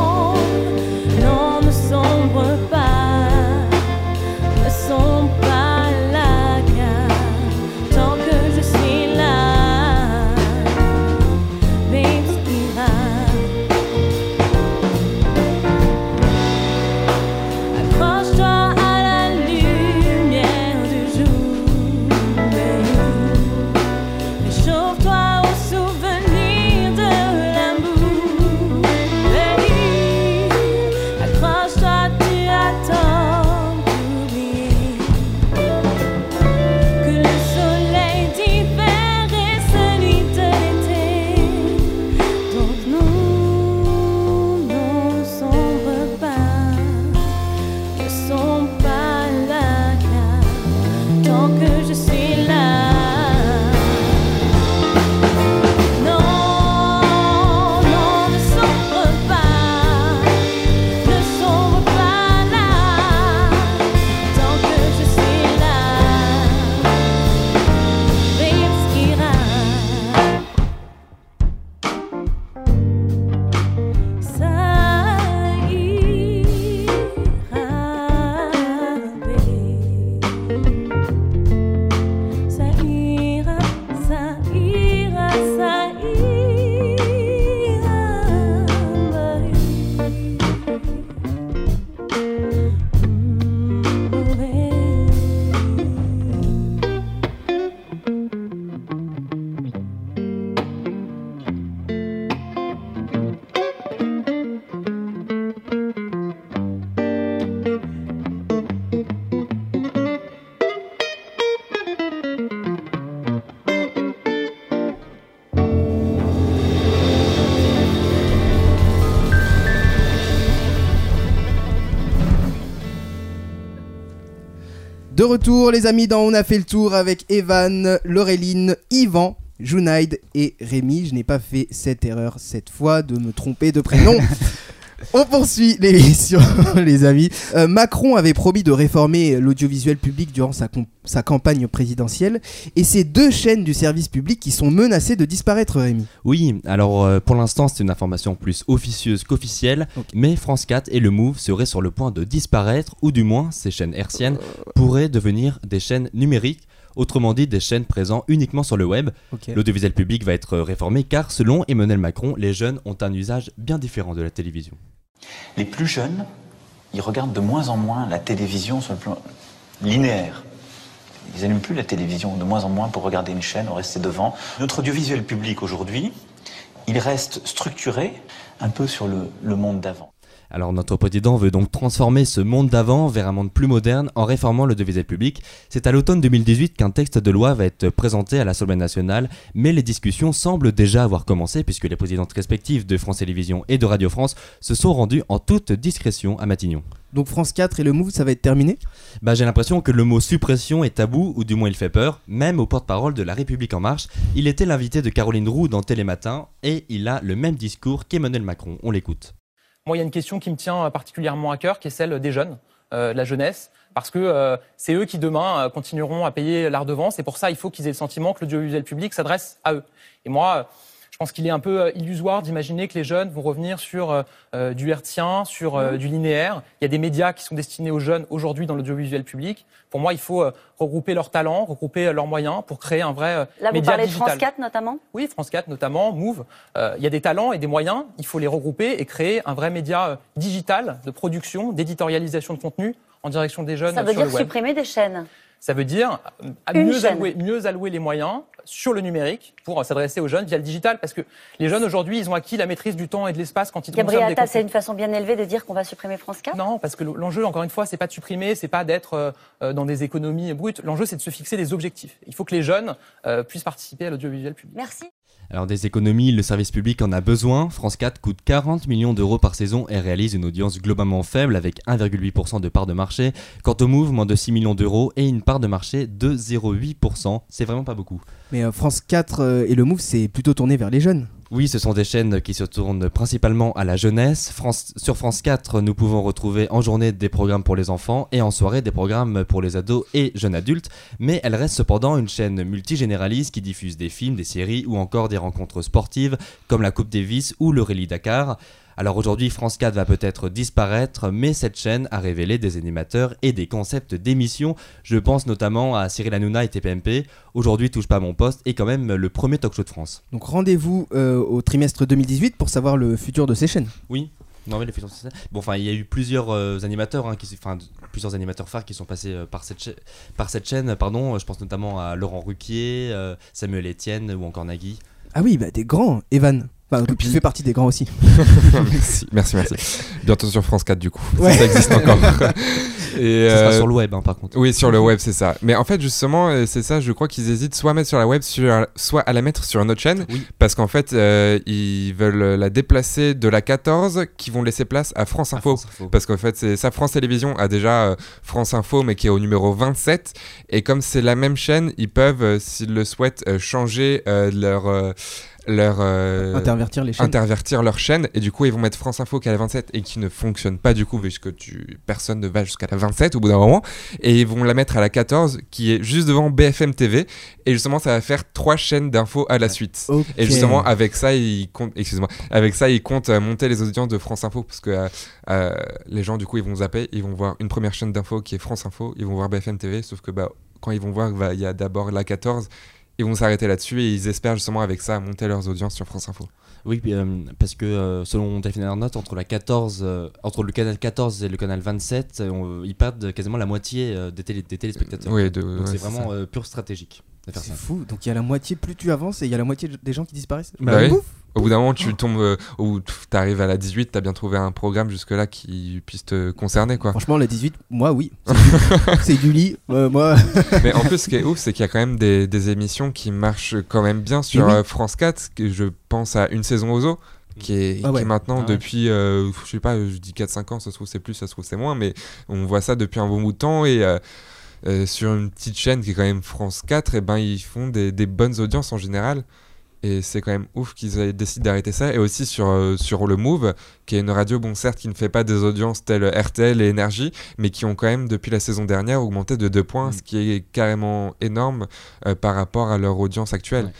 retour, les amis, dans On a fait le tour avec Evan, Laureline, Yvan, Junaid et Rémi. Je n'ai pas fait cette erreur cette fois de me tromper de prénom. On poursuit l'émission, les amis. Euh, Macron avait promis de réformer l'audiovisuel public durant sa, campagne présidentielle. Et c'est deux chaînes du service public qui sont menacées de disparaître, Rémi. Oui, alors euh, pour l'instant c'est une information plus officieuse qu'officielle, mais France 4 et le Move seraient sur le point de disparaître, ou du moins ces chaînes hertziennes pourraient devenir des chaînes numériques, autrement dit des chaînes présentes uniquement sur le web. L'audiovisuel public va être réformé car selon Emmanuel Macron, les jeunes ont un usage bien différent de la télévision. Les plus jeunes, ils regardent de moins en moins la télévision sur le plan linéaire. Ils n'allument plus la télévision, de moins en moins pour regarder une chaîne, on restait devant. Notre audiovisuel public aujourd'hui, il reste structuré un peu sur le, le monde d'avant. Alors notre président veut donc transformer ce monde d'avant vers un monde plus moderne en réformant l'audiovisuel public. C'est à l'automne 2018 qu'un texte de loi va être présenté à l'Assemblée nationale, mais les discussions semblent déjà avoir commencé puisque les présidentes respectives de France Télévisions et de Radio France se sont rendues en toute discrétion à Matignon. Donc France 4 et le Move, ça va être terminé? Bah, j'ai l'impression que le mot suppression est tabou, ou du moins il fait peur, même au porte-parole de La République En Marche. Il était l'invité de Caroline Roux dans Télématin, et il a le même discours qu'Emmanuel Macron. On l'écoute. Moi, il y a une question qui me tient particulièrement à cœur, qui est celle des jeunes, euh, de la jeunesse, parce que euh, c'est eux qui demain euh, continueront à payer la redevance, et pour ça, il faut qu'ils aient le sentiment que l'audiovisuel public s'adresse à eux. Et moi, euh, je pense qu'il est un peu euh, illusoire d'imaginer que les jeunes vont revenir sur euh, euh, du hertzien, sur euh, du linéaire. Il y a des médias qui sont destinés aux jeunes aujourd'hui dans l'audiovisuel public. Pour moi, il faut euh, regrouper leurs talents, regrouper leurs moyens pour créer un vrai euh, Là, vous média parlez de. France 4 notamment? Oui, France 4 notamment, Move. Euh, il y a des talents et des moyens. Il faut les regrouper et créer un vrai média digital de production, d'éditorialisation de contenu en direction des jeunes Ça veut sur dire le web. supprimer des chaînes? Ça veut dire mieux allouer, mieux allouer les moyens sur le numérique pour euh, s'adresser aux jeunes via le digital. Parce que les jeunes aujourd'hui, ils ont acquis la maîtrise du temps et de l'espace quand ils Gabriel Attal, c'est une façon bien élevée de dire qu'on va supprimer France 4 Non, parce que l'enjeu, encore une fois, c'est pas de supprimer, c'est pas d'être euh, euh, dans des économies brutes. L'enjeu, c'est de se fixer des objectifs. Il faut que les jeunes puissent participer à l'audiovisuel public. Merci. Alors des économies, le service public en a besoin. France 4 coûte 40 millions d'euros par saison et réalise une audience globalement faible avec 1,8% de part de marché. Quant au Move, moins de 6 millions d'euros et une part de marché de 0,8%. C'est vraiment pas beaucoup. Mais euh, France 4 euh, et le Move, c'est plutôt tourné vers les jeunes. Oui, ce sont des chaînes qui se tournent principalement à la jeunesse. Sur France 4, nous pouvons retrouver en journée des programmes pour les enfants et en soirée des programmes pour les ados et jeunes adultes. Mais elle reste cependant une chaîne multigénéraliste qui diffuse des films, des séries ou encore des rencontres sportives comme la Coupe Davis ou le Rallye Dakar. Alors aujourd'hui, France 4 va peut-être disparaître, mais cette chaîne a révélé des animateurs et des concepts d'émissions. Je pense notamment à Cyril Hanouna et TPMP. Aujourd'hui, Touche pas à mon poste est quand même le premier talk show de France. Donc rendez-vous euh, au trimestre 2018 pour savoir le futur de ces chaînes. Oui. Non mais les futurs c'est ça. Bon enfin il y a eu plusieurs euh, animateurs hein, qui s- enfin d- plusieurs animateurs phares qui sont passés euh, par cette par cette chaîne pardon, je pense notamment à Laurent Ruquier, euh, Samuel Etienne ou encore Nagui. Ah oui, bah des grands, Evan. Enfin, tu fais partie des grands aussi. merci, merci, merci. Bientôt sur France 4 du coup. Ouais. Ça existe encore. Et, Ça sera euh, sur le web hein, par contre. Oui, sur le web, c'est ça. Mais en fait, justement, euh, c'est ça, je crois qu'ils hésitent soit à mettre sur la web, sur, soit à la mettre sur une autre chaîne. Oui. Parce qu'en fait, euh, ils veulent la déplacer de la 14 qui vont laisser place à France À Info. France Info. Parce qu'en fait, c'est ça, France Télévisions a déjà euh, France Info, mais qui est au numéro 27. Et comme c'est la même chaîne, ils peuvent, euh, s'ils le souhaitent, euh, changer euh, leur. Euh, leur euh, Intervertir les chaînes. intervertir leur chaîne et du coup ils vont mettre France Info qui est à la 27 et qui ne fonctionne pas du coup puisque tu personne ne va jusqu'à la 27 au bout d'un moment. Et ils vont la mettre à la 14 qui est juste devant BFM TV et justement ça va faire trois chaînes d'infos à la suite. Et justement avec ça ils comptent excuse-moi avec ça ils comptent euh, monter les audiences de France Info parce que euh, euh, les gens du coup ils vont zapper ils vont voir une première chaîne d'infos qui est France Info ils vont voir BFM TV sauf que bah quand ils vont voir bah, il y a d'abord la 14 ils vont s'arrêter là-dessus et ils espèrent justement avec ça monter leurs audiences sur France Info. Oui, euh, parce que euh, selon Delphine Arnott, entre la 14, euh, entre le canal 14 et le canal 27, euh, on- ils perdent quasiment la moitié des, télé- des téléspectateurs. Oui, de- Donc ouais, c'est vraiment ça. euh, pur stratégique C'est fou. Donc il y a la moitié, plus tu avances, et il y a la moitié des gens qui disparaissent. Bah oui. ouf. Au bout d'un moment, tu tombes euh, ou tu arrives à la 18, tu as bien trouvé un programme jusque-là qui puisse te concerner. quoi. Franchement, la 18, moi oui. C'est du- lit. Euh, moi. Mais en plus, ce qui est ouf, c'est qu'il y a quand même des, des émissions qui marchent quand même bien sur oui. euh, France 4. que Je pense à Une saison aux eaux. Qui est, Ah ouais. qui est maintenant Ah ouais. depuis, euh, je sais pas, je dis 4-5 ans, ça se trouve c'est plus, ça se trouve c'est moins, mais on voit ça depuis un bon bout de temps et euh, euh, sur une petite chaîne qui est quand même France 4, et ben ils font des, des bonnes audiences en général. Et c'est quand même ouf qu'ils décidé d'arrêter ça. Et aussi sur, euh, sur le Move, qui est une radio, bon, certes, qui ne fait pas des audiences telles RTL et Énergie, mais qui ont quand même, depuis la saison dernière, augmenté de 2 points, Mm. ce qui est carrément énorme euh, par rapport à leur audience actuelle. Ouais.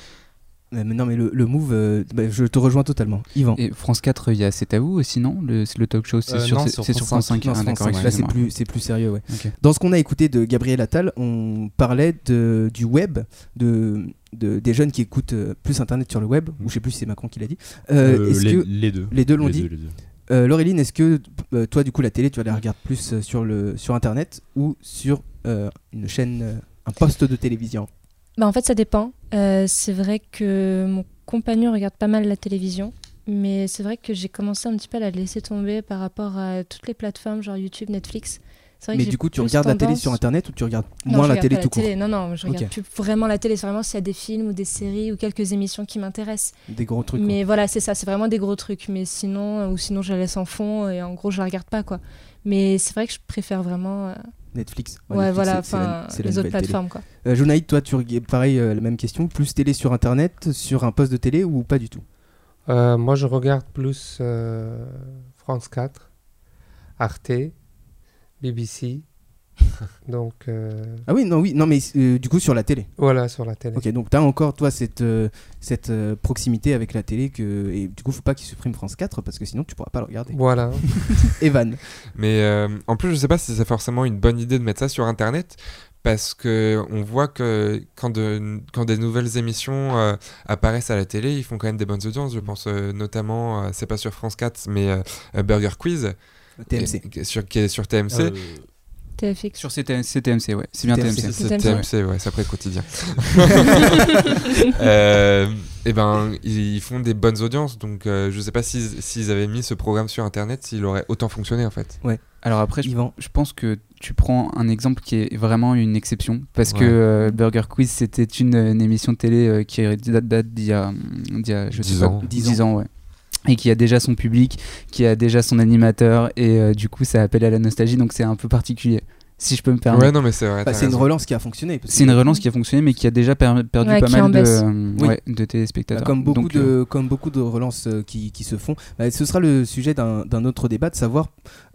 Mais non, mais le, le move, euh, bah, je te rejoins totalement. Yvan. Et France 4, il y a C'est à vous aussi, non? Le, c'est le talk show, c'est Euh, sur, France France 5. Non, Ah, d'accord. Là, c'est plus, c'est plus sérieux, ouais. Dans ce qu'on a écouté de Gabriel Attal, on parlait de, du web, de, de- des jeunes qui écoutent euh, plus Internet sur le web, ou je sais plus si c'est Macron qui l'a dit. Euh, Euh, est-ce les, que, les deux. les deux l'ont dit deux, les deux. euh, Laureline, est-ce que euh, toi, du coup, la télé, tu vas la regarder plus sur, le, sur Internet ou sur euh, une chaîne un poste de télévision? Bah, en fait, ça dépend. Euh, c'est vrai que mon compagnon regarde pas mal la télévision, mais c'est vrai que j'ai commencé un petit peu à la laisser tomber par rapport à toutes les plateformes, genre YouTube, Netflix. Vrai Mais du coup, tu regardes la télé sur internet ou tu regardes Non, moins la télé tout court? Non, non, je regarde plus vraiment la télé. C'est vraiment s'il y a des films ou des séries ou quelques émissions qui m'intéressent. Des gros trucs. quoi. Mais voilà, c'est ça, c'est vraiment des gros trucs. Mais sinon, euh, ou sinon, je la laisse en fond et en gros, je la regarde pas, quoi. Mais c'est vrai que je préfère vraiment. Netflix. ouais, Netflix, voilà, c'est- la- enfin, c'est la les autres télé. plateformes, quoi. Euh, Jonaïd, toi, tu pareil, euh, la même question. Plus télé sur internet, sur un poste de télé ou pas du tout? Euh, moi, je regarde plus euh, France 4, Arte, BBC. Donc, euh, Ah oui, non, oui, non, mais euh, du coup sur la télé. voilà, sur la télé. Ok, donc t'as encore toi cette euh, cette euh, proximité avec la télé que et du coup faut pas qu'ils suppriment France 4 parce que sinon tu pourras pas le regarder. Voilà. Evan. Mais euh, en plus, je sais pas si c'est forcément une bonne idée de mettre ça sur Internet. Parce que on voit que quand, de, quand des nouvelles émissions euh, apparaissent à la télé, ils font quand même des bonnes audiences. Je pense euh, notamment, euh, c'est pas sur France 4, mais Burger Quiz, TMC. qui est sur, qui est sur TMC. TFX. Sur CTM, CTMC, ouais. C'est bien TMC. TMC. C'est TMC. Ouais, c'est après le quotidien. euh, et ben, ils, ils font des bonnes audiences, donc euh, je sais pas s'ils s'ils avaient mis ce programme sur Internet, s'il aurait autant fonctionné en fait. Alors après, je, je pense que tu prends un exemple qui est vraiment une exception. Parce que Ouais. euh, Burger Quiz, c'était une, une émission de télé euh, qui date, date d'il y a, y a, je sais 10 pas, ans. 10 ans, ouais. Et qui a déjà son public, qui a déjà son animateur, et euh, du coup, ça appelle à la nostalgie, donc c'est un peu particulier. Si je peux me permettre. Ouais, non, mais c'est vrai. Bah, c'est une relance qui a fonctionné. C'est une relance qui a fonctionné, mais qui a déjà per- perdu Ouais, pas mal de, baisse. euh, Oui. ouais, de Bah, téléspectateurs. comme, beaucoup Donc, de, euh, comme beaucoup de relances euh, qui, qui se font, bah, ce sera le sujet d'un autre débat de savoir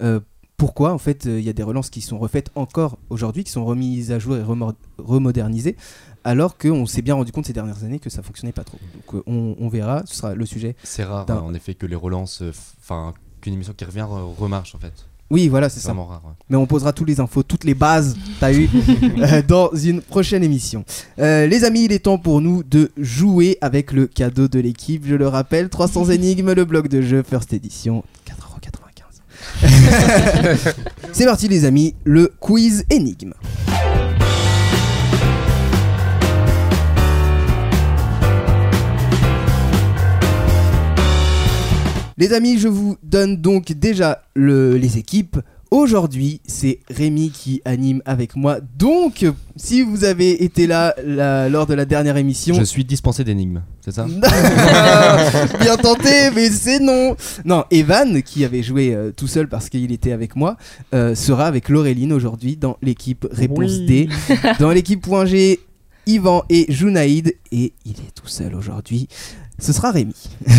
euh, pourquoi en fait euh, il y a des relances qui sont refaites encore aujourd'hui, qui sont remises à jour et remodernisées, alors qu'on s'est bien rendu compte ces dernières années que ça fonctionnait pas trop. Donc euh, on, on verra, ce sera le sujet. C'est rare, hein, en effet, que les relances, euh, enfin, qu'une émission qui revient remarche en fait. Oui, voilà, c'est ça. rare. ouais. Mais on posera toutes les infos, toutes les bases, t'as eu, euh, dans une prochaine émission. Euh, les amis, il est temps pour nous de jouer avec le cadeau de l'équipe. Je le rappelle, 300 énigmes, le bloc de jeu, first edition, 4,95€. C'est parti les amis, le quiz énigme. Les amis, je vous donne donc déjà le- les équipes. Aujourd'hui, c'est Rémi qui anime avec moi. Donc, si vous avez été là, là, lors de la dernière émission, Je suis dispensé d'énigmes, c'est ça Bien tenté, mais c'est non. Non, Evan, qui avait joué euh, tout seul parce qu'il était avec moi, euh, sera avec Laureline aujourd'hui dans l'équipe Réponse D. Dans l'équipe Point G, Yvan et Junaïd. Et il est tout seul aujourd'hui. Ce sera Rémi.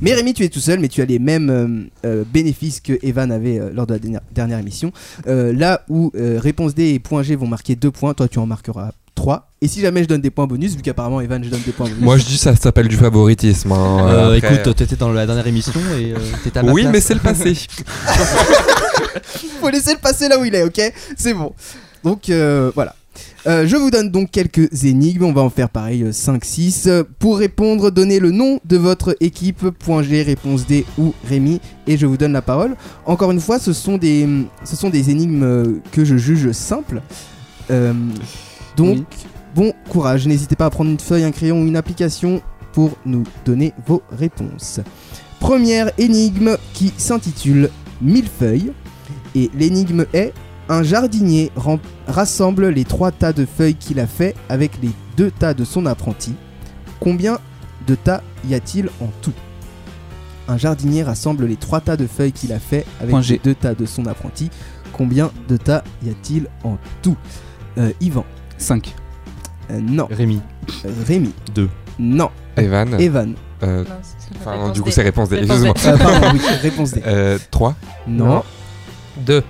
mais Rémi, tu es tout seul, mais tu as les mêmes euh, euh, bénéfices que Evan avait euh, lors de la dernière, dernière émission. Euh, là où euh, Réponse D et Point G vont marquer 2 points, toi tu en marqueras 3. Et si jamais je donne des points bonus, vu qu'apparemment Evan je donne des points bonus. Moi je dis ça s'appelle du favoritisme. hein. Euh, Après, Écoute, t'étais dans la dernière émission et euh, t'étais à ma oui, place. mais c'est le passé. faut laisser le passer là où il est, ok? C'est bon. Donc euh, voilà. Euh, je vous donne donc quelques énigmes, on va en faire pareil 5-6. Pour répondre, donnez le nom de votre équipe, point G, réponse D ou Rémi, et je vous donne la parole. Encore une fois, ce sont des, ce sont des énigmes euh, que je juge simples. Euh, donc, Oui. bon courage, n'hésitez pas à prendre une feuille, un crayon ou une application pour nous donner vos réponses. Première énigme qui s'intitule Millefeuille. Et l'énigme est un jardinier rassemble les trois tas de feuilles qu'il a fait avec les deux tas de son apprenti. Combien de tas y a-t-il en tout? Un jardinier rassemble les trois tas de feuilles qu'il a fait avec Point les G. deux tas de son apprenti. Combien de tas y a-t-il en tout? Euh, Yvan 5. Euh, Non. Rémi, Euh, Rémi 2. Non. Evan. Evan euh, Non, du coup, c'est réponse D. Réponse D. Excuse-moi. Euh, Pardon, oui, réponse D. Euh, 3. Non. 2.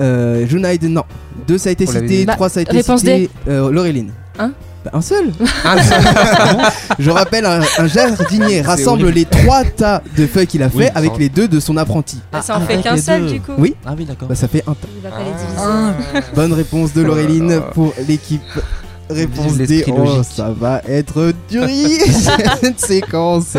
Euh, Junaid, non. Deux, ça a été On l'avait cité. dit. Bah, trois, ça a été réponse cité. Euh, Laureline. Un Bah, Un seul Je rappelle, un, un jardinier rassemble horrible. les trois tas de feuilles qu'il a fait Oui, avec ça- les deux de son apprenti. Bah, ça en fait avec qu'un les seul deux. du coup. Oui. Ah oui, d'accord. Bah, ça fait un tas. Il va pas les diviser. Ah. Bonne réponse de Laureline pour l'équipe. Réponse Vive D. l'esprit Oh, logique. ça va être duri cette séquence.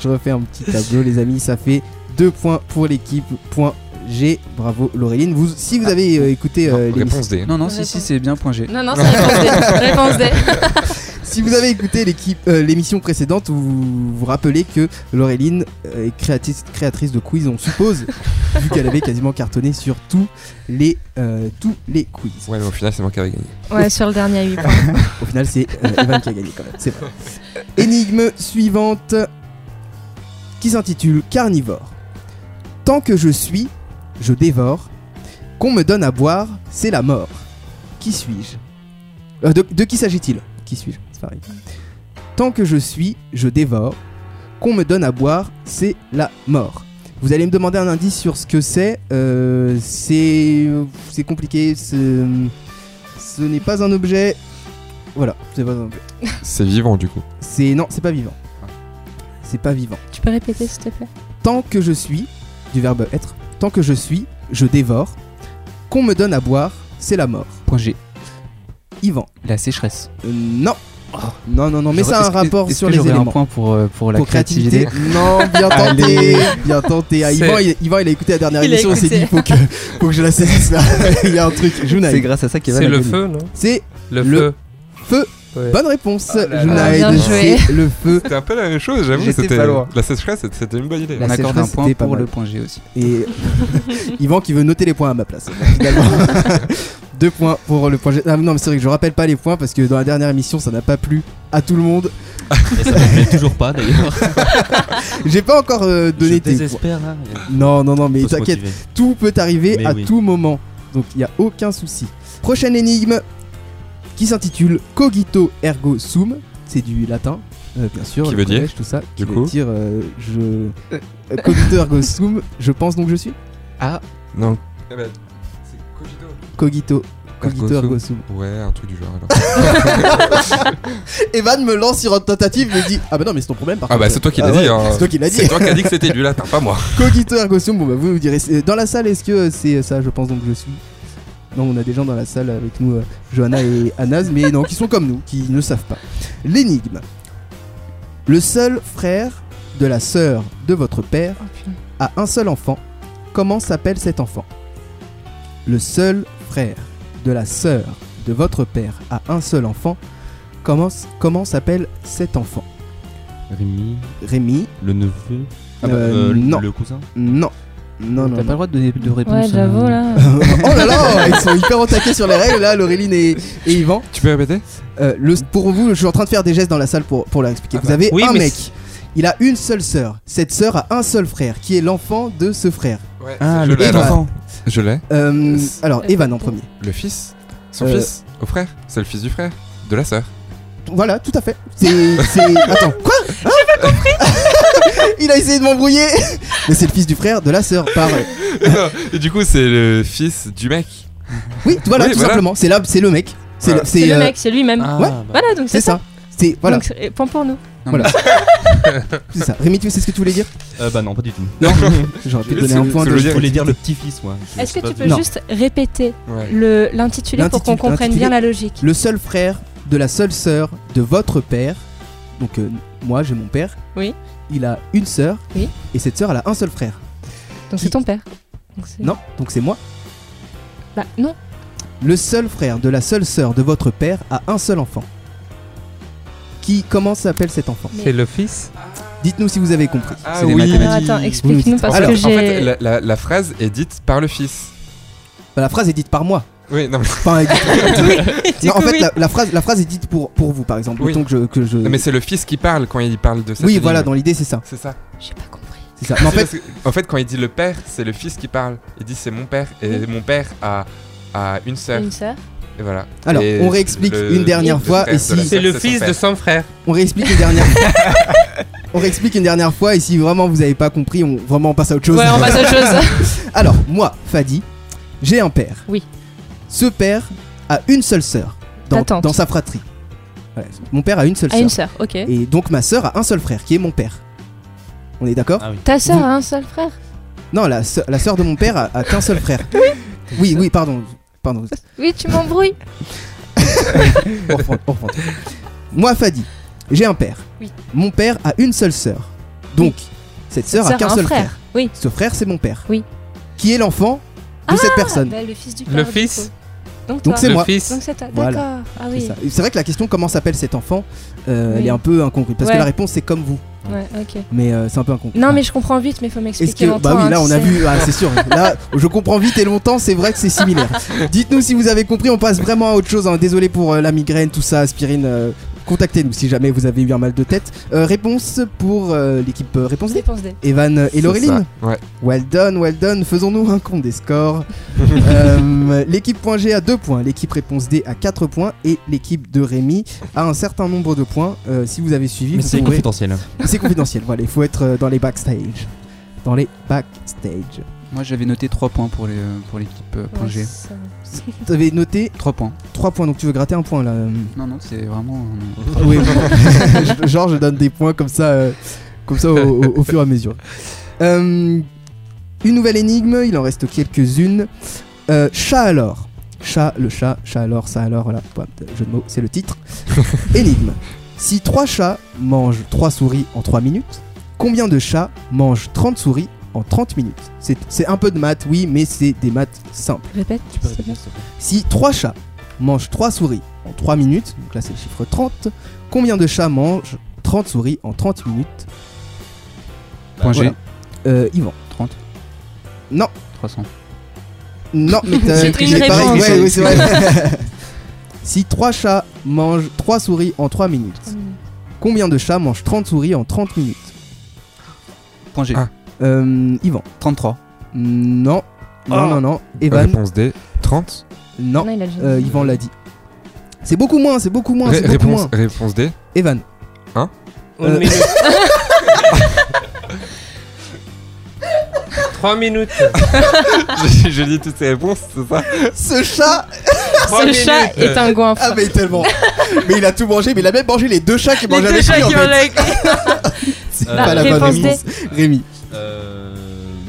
Je refais un petit tableau, les amis. Ça fait deux points pour l'équipe, point G. Bravo Laureline. Vous, si vous avez euh, écouté euh, l'émission- Réponse D. Non, non, si, Réponse. si, c'est bien point G. Non, non, c'est réponse D. Réponse D. Si vous avez écouté l'équipe, euh, l'émission précédente, vous vous rappelez que Laureline euh, est créatrice, créatrice de quiz, on suppose, vu qu'elle avait quasiment cartonné sur tous les, euh, tous les quiz. Ouais, mais au final, c'est moi qui avais gagné. Ouais, sur le dernier à 8 points. Au final, c'est euh, Evan qui a gagné quand même, c'est vrai. Énigme suivante qui s'intitule Carnivore. Tant que je suis, je dévore. Qu'on me donne à boire, c'est la mort. Qui suis-je? Euh, de, de qui s'agit-il? Qui suis-je? C'est pareil. Tant que je suis, je dévore. Qu'on me donne à boire, c'est la mort. Vous allez me demander un indice sur ce que c'est. Euh, c'est c'est compliqué. Ce n'est pas un objet. Voilà, c'est pas un objet. C'est vivant, du coup. C'est non, c'est pas vivant. C'est pas vivant. Tu peux répéter, s'il te plaît? Tant que je suis, du verbe être, tant que je suis, je dévore. Qu'on me donne à boire, c'est la mort. Point G. Yvan. La sécheresse. Euh, non. Non, non, non, mais ça a un rapport sur que les éléments. un point pour, euh, pour la Pour créativité. Non, bien tenté, Allez. bien tenté. Ah, C'est- Yvan, il, Yvan, il a écouté la dernière Il émission, il s'est dit faut que, faut que je la saisisse là. il y a un truc. C'est grâce à ça qu'Evan C'est a le feu, non? C'est Le, Le feu. feu. Ouais. bonne réponse. là là. Junaid, Ah, bien joué. c'est le feu. C'était un peu la même chose, j'avoue. C'était. La sécheresse, c'était- une bonne idée. La On accorde un point pour mal. le point G aussi. Et Yvan qui veut noter les points à ma place. Deux points pour le point. G. Ah, non, mais c'est vrai que je rappelle pas les points parce que dans la dernière émission, ça n'a pas plu à tout le monde. Et ça ne plaît toujours pas d'ailleurs. J'ai pas encore euh, donné Je tes points. là. Non, non, non, mais t'inquiète, tout peut arriver Mais à oui. tout moment. Donc il y a aucun souci. Prochaine énigme qui s'intitule Cogito ergo sum. C'est du latin, euh, bien sûr. Qui veut dire, tout ça. Qui du veut coup dire euh, je. euh, Cogito ergo sum. Je pense donc je suis. Non. Eh ben, c'est Cogito. Cogito. Cogito Ergo sum. Ouais, un truc du genre alors. Evan me lance sur une tentative, me dit Ah bah non, mais c'est ton problème par Ah bah contre. c'est toi qui Ah l'as ouais, dit. hein. C'est toi qui l'as dit. C'est toi qui as dit que c'était du latin, pas moi. Cogito ergo sum. Bon bah vous direz. Dans la salle, est-ce que c'est ça Je pense donc je suis. Non, on a des gens dans la salle avec nous, euh, Johanna et Anas, mais non, qui sont comme nous, qui ne savent pas. L'énigme. Le seul frère de la sœur de votre père Oh, a un seul enfant. Comment s'appelle cet enfant? Le seul frère de la sœur de votre père a un seul enfant. Comment s'appelle cet enfant? Rémi, Rémi le neveu? Ah bah, Euh, euh, non. Le cousin? Non. Non, non, T'as pas le droit de donner de réponse. Ouais, j'avoue, euh, là. oh là là, ils sont hyper attaqués sur les règles là, Laureline et, et Yvan. Tu peux répéter? Euh, le, pour vous, je suis en train de faire des gestes dans la salle pour, pour leur expliquer. Ah vous bah. avez Oui, un mec, il a une seule sœur. Cette sœur a un seul frère, qui est l'enfant de ce frère. Ouais, Ah, je le l'ai. Evan. alors. enfant. Je l'ai. Euh, alors, Evan en premier. Le fils? Son Euh, fils? Au frère C'est le fils du frère De la sœur Voilà, tout à fait. C'est. c'est- Attends, quoi? Il a essayé de m'embrouiller Mais c'est le fils du frère de la sœur, par. Et du coup, c'est le fils du mec. Oui, voilà, Oui, tout voilà. simplement. C'est là, c'est le mec. C'est Voilà. le- C'est le euh, mec, c'est lui-même. Ah, Ouais. bah. Voilà, donc C'est ça. C'est voilà, Donc, c'est- point pour nous. Non, Voilà. c'est ça. Rémi, tu sais ce que tu voulais dire? Euh, bah non, pas du tout. Non. J'aurais pu te donner un point de. Je voulais dire le petit-fils, moi. Je Est-ce sais que tu peux juste répéter Ouais. le- l'intitulé pour qu'on L'intitulé- comprenne l'intitulé. bien la logique? Le seul frère de la seule sœur de votre père. Donc euh, moi j'ai mon père. Oui. Il a une sœur. Oui. Et cette sœur elle a un seul frère. Donc Qui- c'est ton père. Donc Non, donc c'est moi. Bah non. Le seul frère de la seule sœur de votre père a un seul enfant. Qui comment s'appelle cet enfant C'est le fils Dites-nous si vous avez compris. Ah C'est des oui. Attends, explique-nous parce Alors, que En fait, j'ai. la, la- la phrase est dite par le fils. Bah, la phrase est dite par moi. Oui, non, dite- Du non, en fait oui. la, la phrase la phrase est dite pour pour vous par exemple. Oui. Que je que je. non, mais c'est le fils qui parle quand il parle de cette oui ligne. voilà dans l'idée c'est ça. C'est ça. J'ai pas compris. C'est ça. Mais en fait que- en fait, quand il dit le père, c'est le fils qui parle. Il dit c'est mon père. Et Oui. mon père a, a une sœur. Une sœur. Et voilà. Alors, Et on réexplique le- une dernière le fois, et si- C'est le fils de son frère. On réexplique une dernière On réexplique une dernière fois et si vraiment vous n'avez pas compris, on vraiment on passe à autre chose. Ouais, on passe à autre chose. Alors, moi, Fadi, j'ai un père. Oui. Ce père a une seule sœur dans, Ta tante. dans sa fratrie. Ouais, mon père a une seule À sœur. une sœur, ok. Et donc ma sœur a un seul frère qui est mon père. On est d'accord Ah oui. Ta sœur Vous- a un seul frère Non, la, sœur- la sœur de mon père a, a qu'un seul frère. Oui, oui, pardon. Pardon. Oui, tu m'embrouilles. On reprend, on reprend. Moi, Fadi, j'ai un père. Oui. Mon père a une seule sœur. Donc, cette sœur a Sœur qu'un un seul frère. frère. Oui. Ce frère, c'est mon père. Oui. qui est l'enfant de cette personne. Bah, le fils du Le père, du fils coup. Donc, c'est Le moi. fils. Donc c'est toi. Voilà. D'accord. Ah C'est oui. C'est vrai que la question comment s'appelle cet enfant, euh, elle Oui. est un peu incongrue parce que la réponse c'est comme vous, Ouais, ok. mais euh, c'est un peu incongru. Non, mais je comprends vite, mais il faut Est-ce m'expliquer que longtemps. bah oui hein, là on a sais. vu ah, c'est sûr là je comprends vite et longtemps c'est vrai que c'est similaire dites-nous si vous avez compris on passe vraiment à autre chose hein. désolé pour euh, la migraine tout ça aspirine euh, contactez-nous si jamais vous avez eu un mal de tête. Euh, réponse pour euh, l'équipe euh, réponse D. Réponse D. Evan et Laureline. Ouais. well done well done. Faisons-nous un compte des scores. Euh, l'équipe point G a 2 points l'équipe réponse D a 4 points et l'équipe de Rémi a un certain nombre de points. Euh, si vous avez suivi Mais c'est pourrez- confidentiel. c'est confidentiel voilà il faut être dans les backstage. Dans les backstage. Moi j'avais noté 3 points pour les, pour l'équipe Ouais, G. T'avais noté 3 points. 3 points, donc tu veux gratter un point là. euh. Non, non, c'est vraiment. Oui, genre je donne des points comme ça, euh, comme ça au, au- au fur et à mesure. Euh, une nouvelle énigme, il en reste quelques-unes. Euh, chat alors. Chat, le chat, chat alors, ça alors, voilà. Jeu de mots, c'est le titre. énigme. Si 3 chats mangent 3 souris en 3 minutes, combien de chats mangent 30 souris en 30 minutes C'est c'est un peu de maths, oui, mais c'est des maths simples. Répète. Tu peux répéter, Si 3 chats mangent 3 souris en 3 minutes, donc là c'est le chiffre 30, combien de chats mangent 30 souris en 30 minutes? Point G. Euh, Yvan. 30. Non, 300. non, mais t'as une réponse. ouais, c'est vrai. si 3 chats mangent 3 souris en 3 minutes, combien de chats mangent 30 souris en 30 minutes? Point G. Ah. Euh, Yvan. 33. Non. Non, Oh. non, non. Evan. Réponse D. 30. Non. Non, il a déjà Euh. Yvan l'a dit. C'est beaucoup moins, c'est beaucoup moins, Ré- c'est beaucoup réponse, moins. réponse D. Evan. Une Euh, minute. 3 minutes. je, je lis toutes ces réponses, c'est ça Ce chat Trois Ce chat est un goinfre. Ah mais tellement Mais il a tout mangé, mais il a même mangé les deux chats qui deux avec chats lui en fait. C'est Euh, pas la bonne réponse D. réponse. Rémi. Euh.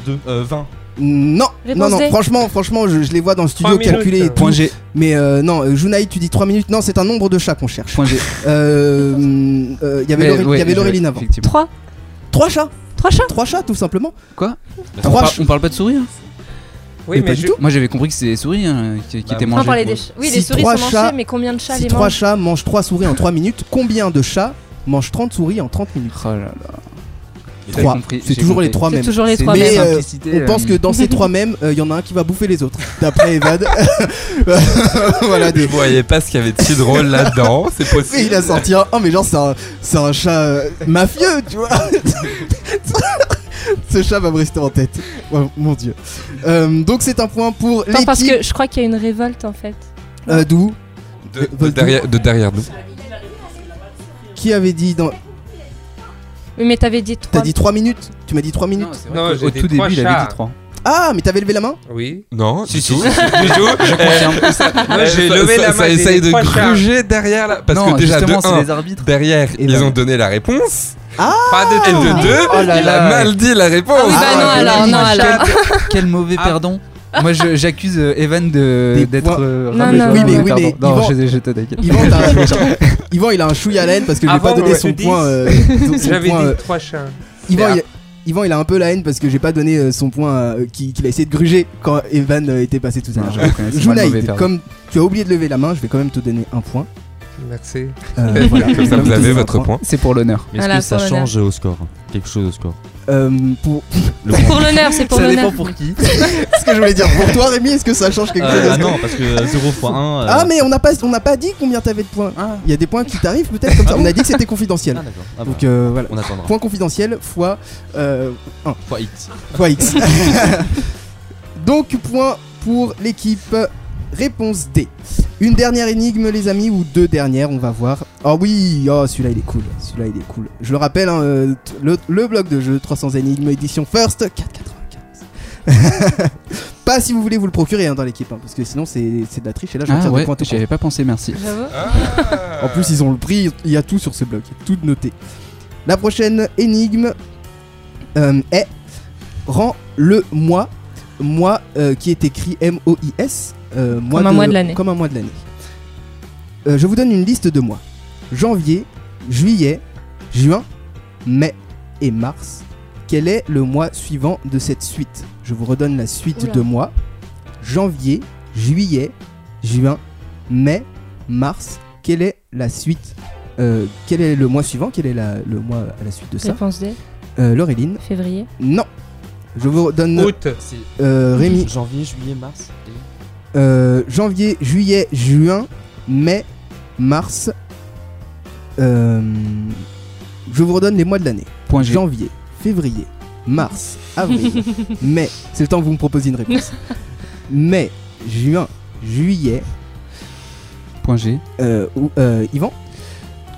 deux- euh, 20. Non, Réponse non, non, D. franchement, franchement, je, je les vois dans le studio Trois minutes. calculer et tout. Point G. Mais euh, non, euh, Junaï, tu dis 3 minutes. Non, c'est un nombre de chats qu'on cherche. Point G. Euh, euh, Il y avait Mais, Laurie- il ouais, y avait je- Laureline avant. Effectivement. 3. 3 chats 3 chats 3 chats, tout simplement. Quoi Mais Trois on, parle, ch- on parle pas de souris hein Oui, Mais mais pas du je- tout. Moi j'avais compris que c'était les souris hein, qui, qui Bah, étaient On mangées. parlait des chats. Oui, Si les souris trois sont chats- mangées, mais combien de chats Si les 3 mangent chats mangent 3 souris en 3 minutes, combien de chats mangent 30 souris en 30 minutes? Oh là là. J'ai 3. compris, C'est toujours les compris. 3 C'est mêmes. toujours les C'est trois Mais, mêmes. euh, On pense euh, que dans ces 3 mêmes, il y en a un qui va bouffer les autres. D'après Evan. voilà, Je des, voyais pas ce qu'il y avait de si drôle là-dedans, c'est Mais possible. il a sorti un. Oh, mais genre, c'est un, c'est un chat euh, mafieux, tu vois. Ce chat va me rester en tête. Oh, mon dieu. Euh, donc, c'est un point pour Attends, parce l'équipe. que je crois qu'il y a une révolte en fait. Euh, D'où De, de derrière, de derrière nous. Qui avait dit dans. Oui, mais t'avais dit 3. T'as dit 3 minutes? Tu m'as dit 3 minutes? Non, au tout début il avait dit 3. Ah, mais t'avais levé la main? Oui. Non, Si, du si, tout. si. Du tout. Je confirme. Moi, j'ai Ça- levé ça- la Ça main. j'ai essaye de gruger derrière là. Parce que déjà, de justement, c'est 1, les arbitres. derrière, ils ont donné la réponse. Ah Pas de Et tout. de 2, Oh là il là. a mal dit la réponse. Ah oui, bah Ah, non, ouais, alors, non, alors. Quel mauvais Ah. Moi j'accuse euh, Evan d'être euh, Non, non, Oui, mais- oui, mais. Non, Yvan- je, je te. Yvan, il a un chouïa à la haine parce que je lui ai pas donné son point. euh, J'avais dit euh, trois chats. Yvan, il, Yvan, il a un peu la haine parce que j'ai pas donné son point euh, qui- qu'il a essayé de gruger quand Evan était passé tout à l'heure. perdant. comme tu as oublié de lever la main, je vais quand même te donner un point. Merci. Euh, voilà. Comme ça, vous avez votre point. C'est pour l'honneur. Mais est-ce Voilà, que ça pour l'honneur. change au score Quelque chose au score Euh, pour... Le C'est pour l'honneur, c'est pour Ça l'honneur. dépend pour qui. ce que je voulais dire. Pour toi, Rémi, est-ce que ça change quelque chose Euh, Ah non, parce que 0 x 1. Ah, mais on n'a pas, on n'a pas dit combien t'avais de points. Il y a des points qui t'arrivent peut-être comme ça. On a dit que c'était confidentiel. Ah, d'accord. Ah, bah, Donc euh, voilà. on attendra. Point confidentiel fois euh, Fois X. fois X. Donc point pour l'équipe. Réponse D. Une dernière énigme, les amis, ou deux dernières, on va voir. Oh oui, oh celui-là il est cool. Celui-là il est cool. Je le rappelle, hein, euh, le, le bloc de jeu 300 énigmes édition First 4,95. Pas si vous voulez vous le procurer hein, dans l'équipe, hein, parce que sinon c'est c'est de la triche et là je Ah des ouais, points j'y avais pas pensé, merci. En plus, ils ont le prix, il y a tout sur ce bloc, tout noté. La prochaine énigme euh, est Rends-le-moi, moi euh, qui est écrit M-O-I-S, euh, mois Comme un mois de l'année. Comme un mois de l'année. Euh, je vous donne une liste de mois janvier, juillet, juin, mai et mars. quel est le mois suivant de cette suite? Je vous redonne la suite Oula. de mois. Janvier, juillet, juin, mai, mars. Quelle est la suite euh, Quel est le mois suivant? Quel est la- le mois à la suite de ça? Réponse D. euh, Laureline Février. Non. Je vous redonne Août. C'est euh, Rémi. janvier, juillet, mars. Euh, janvier, juillet, juin, mai, mars. Euh, je vous redonne les mois de l'année. Point G. Janvier, février, mars, avril, mai. C'est le temps que vous me proposiez une réponse. mai, juin, juillet, Point G. euh, ou- euh, Yvan,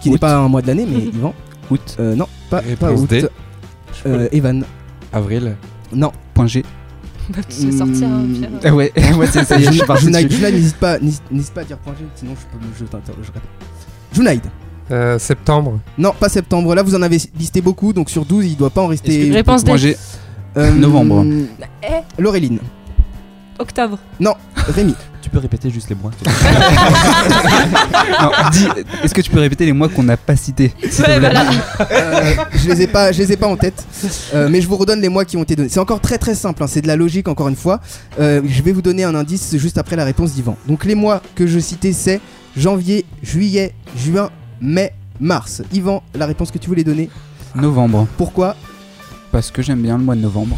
qui n'est Août. pas un mois de l'année, mais Yvan. Août. Euh, non, pas, pas Réponse août. D. Euh, Evan, Avril. non. Point G. Tu veux sortir un Hmm. Pierre Ah ouais, ouais, c'est ça y est, je suis parti Junaid, n'hésite pas, n'hésite pas à dire point G, sinon je, peux- je t'interrogerai. Junaid. Euh, septembre. Non, pas septembre. Là, vous en avez listé beaucoup, donc sur 12, il doit pas en rester. Réponse D. Euh, novembre. Eh, Laureline. octobre. Rémi. Tu peux répéter juste les mois est-ce que tu peux répéter les mois qu'on n'a pas cités Ouais, voilà. Euh, je les ai pas, je les ai pas en tête, Euh, mais je vous redonne les mois qui ont été donnés. C'est encore très très simple, hein, c'est de la logique encore une fois. Euh, je vais vous donner un indice juste après la réponse d'Yvan. Donc les mois que je citais c'est janvier, juillet, juin, mai, mars. Yvan, la réponse que tu voulais donner? Novembre. Pourquoi? Parce que j'aime bien le mois de novembre.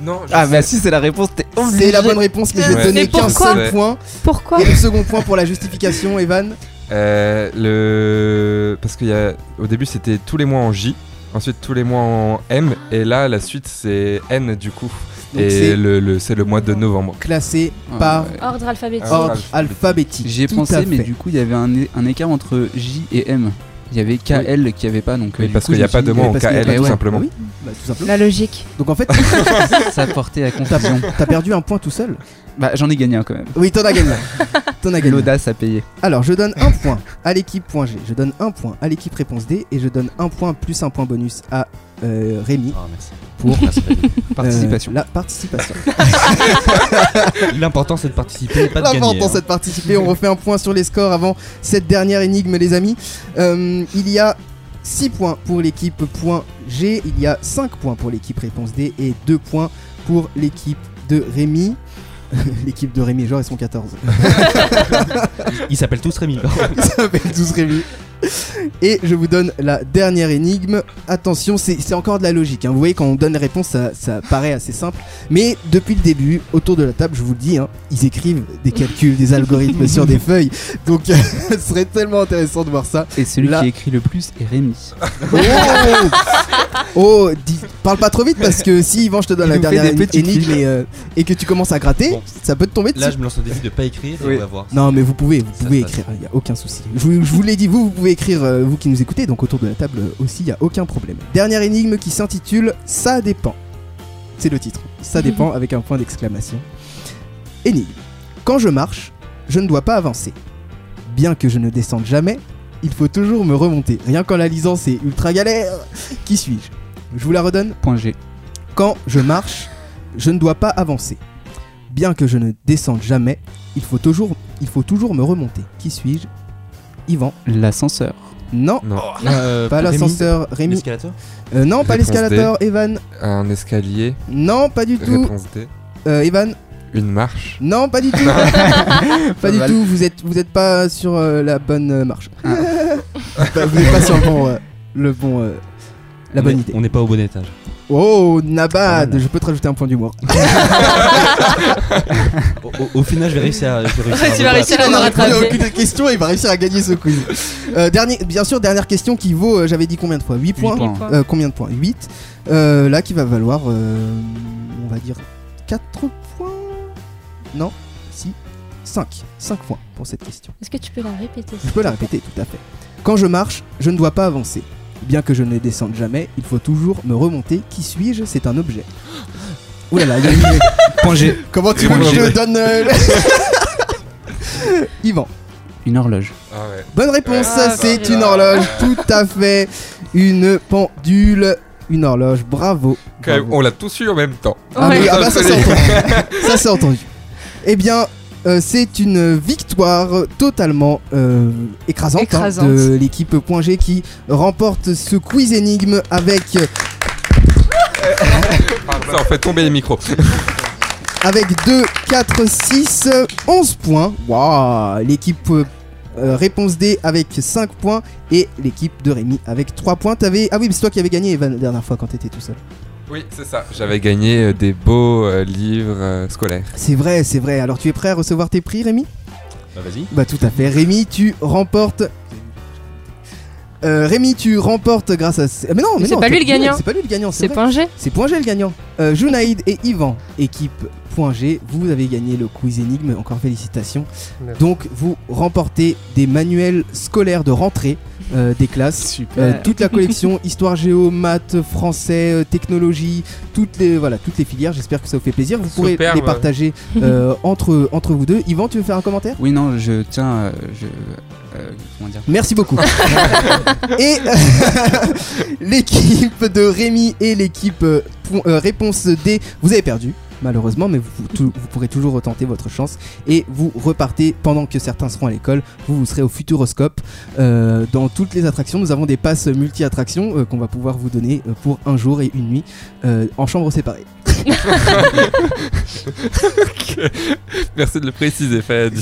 Non, je Ah sais. bah si, c'est la réponse, t'es C'est la bonne réponse, mais je vais te donner Mais qu'un pourquoi seul point. Pourquoi Et le second point pour la justification, Evan. Euh, le... Parce qu'au début c'était tous les mois en J, ensuite tous les mois en M, et là la suite c'est N du coup. Donc et c'est le, le- c'est le mois de novembre. classé Ah, par ouais. Ordre alphabétique. Ordre alphabétique. J'y ai Tout pensé, mais du coup, il y avait un, un écart entre J et M. Il y avait KL qui avait pas, donc. euh, Oui, du parce qu'il y a pas de mots en KL tout ouais. simplement. Oui, bah, tout simplement. La logique. Donc en fait, Ça portait à confusion. t'as perdu un point tout seul. Bah, j'en ai gagné un quand même. Oui, t'en as gagné. T'en as gagné. L'audace à payer. Alors, je donne un point à l'équipe point G, je donne un point à l'équipe réponse D et je donne un point plus un point bonus à euh, Rémi Ah, merci. pour Merci, euh, Participation. la participation. L'important c'est de participer, pas de gagner. L'important hein. c'est de participer. On refait un point sur les scores avant cette dernière énigme, les amis. Euh, il y a 6 points pour l'équipe point G, il y a 5 points pour l'équipe réponse D et 2 points pour l'équipe de Rémi. l'équipe de Rémi, genre ils sont 14. Ils s'appellent tous Rémi. Ils s'appellent tous Rémi. Et je vous donne la dernière énigme. Attention, c'est encore de la logique. hein. Vous voyez, quand on donne les réponses, ça, ça paraît assez simple. Mais depuis le début, autour de la table, je vous le dis, hein, ils écrivent des calculs, des algorithmes sur des feuilles. Donc, ce serait tellement intéressant de voir ça. Et celui Là- qui écrit le plus est Rémi. Oh, Oh, dis- parle pas trop vite parce que si Yvan, je te donne Il la dernière énigme et, euh, et que tu commences à gratter, Bon. ça peut te tomber dessus. Là je me lance au défi de pas écrire et Oui. on va voir. Non, mais vous pouvez, vous Ça pouvez écrire, il n'y a aucun souci. Je vous, je vous l'ai dit, vous, vous pouvez écrire, euh, vous qui nous écoutez, donc autour de la table euh, aussi, il n'y a aucun problème. Dernière énigme qui s'intitule Ça dépend. C'est le titre. Ça dépend avec un point d'exclamation. Énigme. Quand je marche, je ne dois pas avancer. Bien que je ne descende jamais, il faut toujours me remonter. Rien qu'en la lisant, c'est ultra galère. Qui suis-je? Je vous la redonne Point G. quand je marche, je ne dois pas avancer. Bien que je ne descende jamais, il faut toujours, il faut toujours me remonter. Qui suis-je? Yvan. L'ascenseur. Non, Non. Euh, pas l'ascenseur. Rémi. L'escalator Euh, non, pas Réponse l'escalator. Evan. Un escalier. Non, pas du tout. Réponse D. Euh, Evan. Une marche. Non, pas du tout. pas du mal. tout. Vous êtes, vous êtes pas sur euh, la bonne euh, marche. Bah, vous n'êtes pas sur le bon, euh, le bon, euh, la On bonne est- idée. On n'est pas au bon étage. Oh, Nabad, je peux te rajouter un point d'humour. Au, final, je vais réussir à. je vais réussir à Tu vas rebattre. réussir à Il me a répondu à rattraper. aucune question, il va réussir à gagner ce quiz. Euh, dernier, bien sûr, dernière question qui vaut, euh, j'avais dit combien de fois? 8 points? Euh, combien de points? 8. Euh, là, qui va valoir, euh, on va dire 4 points? Non, si, 5. 5 points pour cette question. Est-ce que tu peux la répéter Je peux la répéter, tout à fait. Quand je marche, je ne dois pas avancer. Bien que je ne descende jamais, il faut toujours me remonter. Qui suis-je? C'est un objet. Ouh là là, il y a une- Point G. Comment tu veux que je donne euh, le- Yvan. Une horloge. Ah ouais. Bonne réponse, Ah, c'est bah. une horloge, tout à fait. Une pendule, une horloge, bravo. Quand même, bravo. on l'a tous eu en même temps. Ah, Ouais. oui, ah bah ça c'est Absolument. entendu. ça c'est entendu. Eh bien, euh, c'est une victoire totalement euh, écrasante, hein, Écrasante. de l'équipe Point G qui remporte ce quiz énigme avec Ça en fait tomber les micros. avec 2, 4, 6, 11 points. Waouh L'équipe euh, réponse D avec 5 points et l'équipe de Rémi avec 3 points. T'avais... Ah oui, mais c'est toi qui avais gagné Evan, la dernière fois quand t'étais tout seul. Oui, c'est ça. J'avais gagné euh, des beaux euh, livres euh, scolaires. C'est vrai, c'est vrai. Alors tu es prêt à recevoir tes prix, Rémi? Bah vas-y. Bah tout à fait. Rémi, tu remportes. Euh, Rémi, tu remportes grâce à. Ah, Mais non, Mais mais c'est non, pas lui le gagnant. C'est pas lui le gagnant. C'est point G. C'est point G le gagnant. Euh, Junaïd et Yvan, équipe point G, vous avez gagné le quiz énigme. Encore félicitations. Merci. Donc vous remportez des manuels scolaires de rentrée euh, des classes. Super. Euh, toute la collection histoire géo, maths, français, euh, technologie, toutes les voilà toutes les filières. J'espère que ça vous fait plaisir. Vous pourrez Superbe. les partager euh, entre entre vous deux. Yvan, tu veux faire un commentaire? Oui, non, je tiens. euh, je, euh, comment dire? Merci beaucoup. et euh, l'équipe de Rémi et l'équipe euh, réponse D, vous avez perdu. Malheureusement, mais vous, pourrez toujours retenter votre chance et vous repartez pendant que certains seront à l'école. Vous, vous serez au Futuroscope. Euh, dans toutes les attractions, nous avons des passes multi-attractions euh, qu'on va pouvoir vous donner euh, pour un jour et une nuit en chambre séparée. Merci de le préciser, Fred.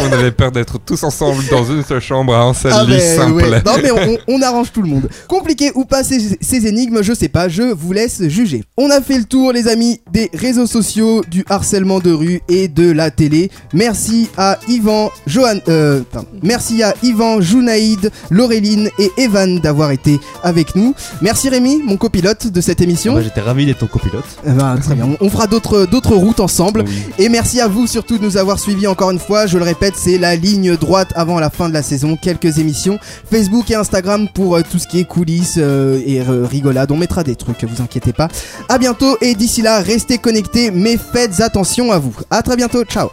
On avait peur d'être tous ensemble dans une seule chambre à un seul Ah lit ben, simple. ouais. Non mais on, on arrange tout le monde. Compliqué ou pas ces, ces énigmes, je sais pas, je vous laisse juger. On a fait le tour les amis des réseaux sociaux, du harcèlement de rue et de la télé. Merci à Yvan, Johan, euh, pardon. merci à Yvan, Junaïd, Laureline et Evan d'avoir été avec nous. Merci Rémi, mon copilote de cette émission. Bah, J'étais ravi d'être ton copilote. Eh ben, très bien, on, on fera d'autres d'autres routes ensemble. Oui. Et merci à vous surtout de nous avoir suivis encore une fois. Je le répète, c'est la ligne droite avant la fin de la saison. Quelques émissions Facebook et Instagram pour euh, tout ce qui est coulisses euh, et euh, rigolade. On mettra des trucs, vous inquiétez pas. À bientôt et d'ici là, restez connectés, mais faites attention à vous. À très bientôt, ciao.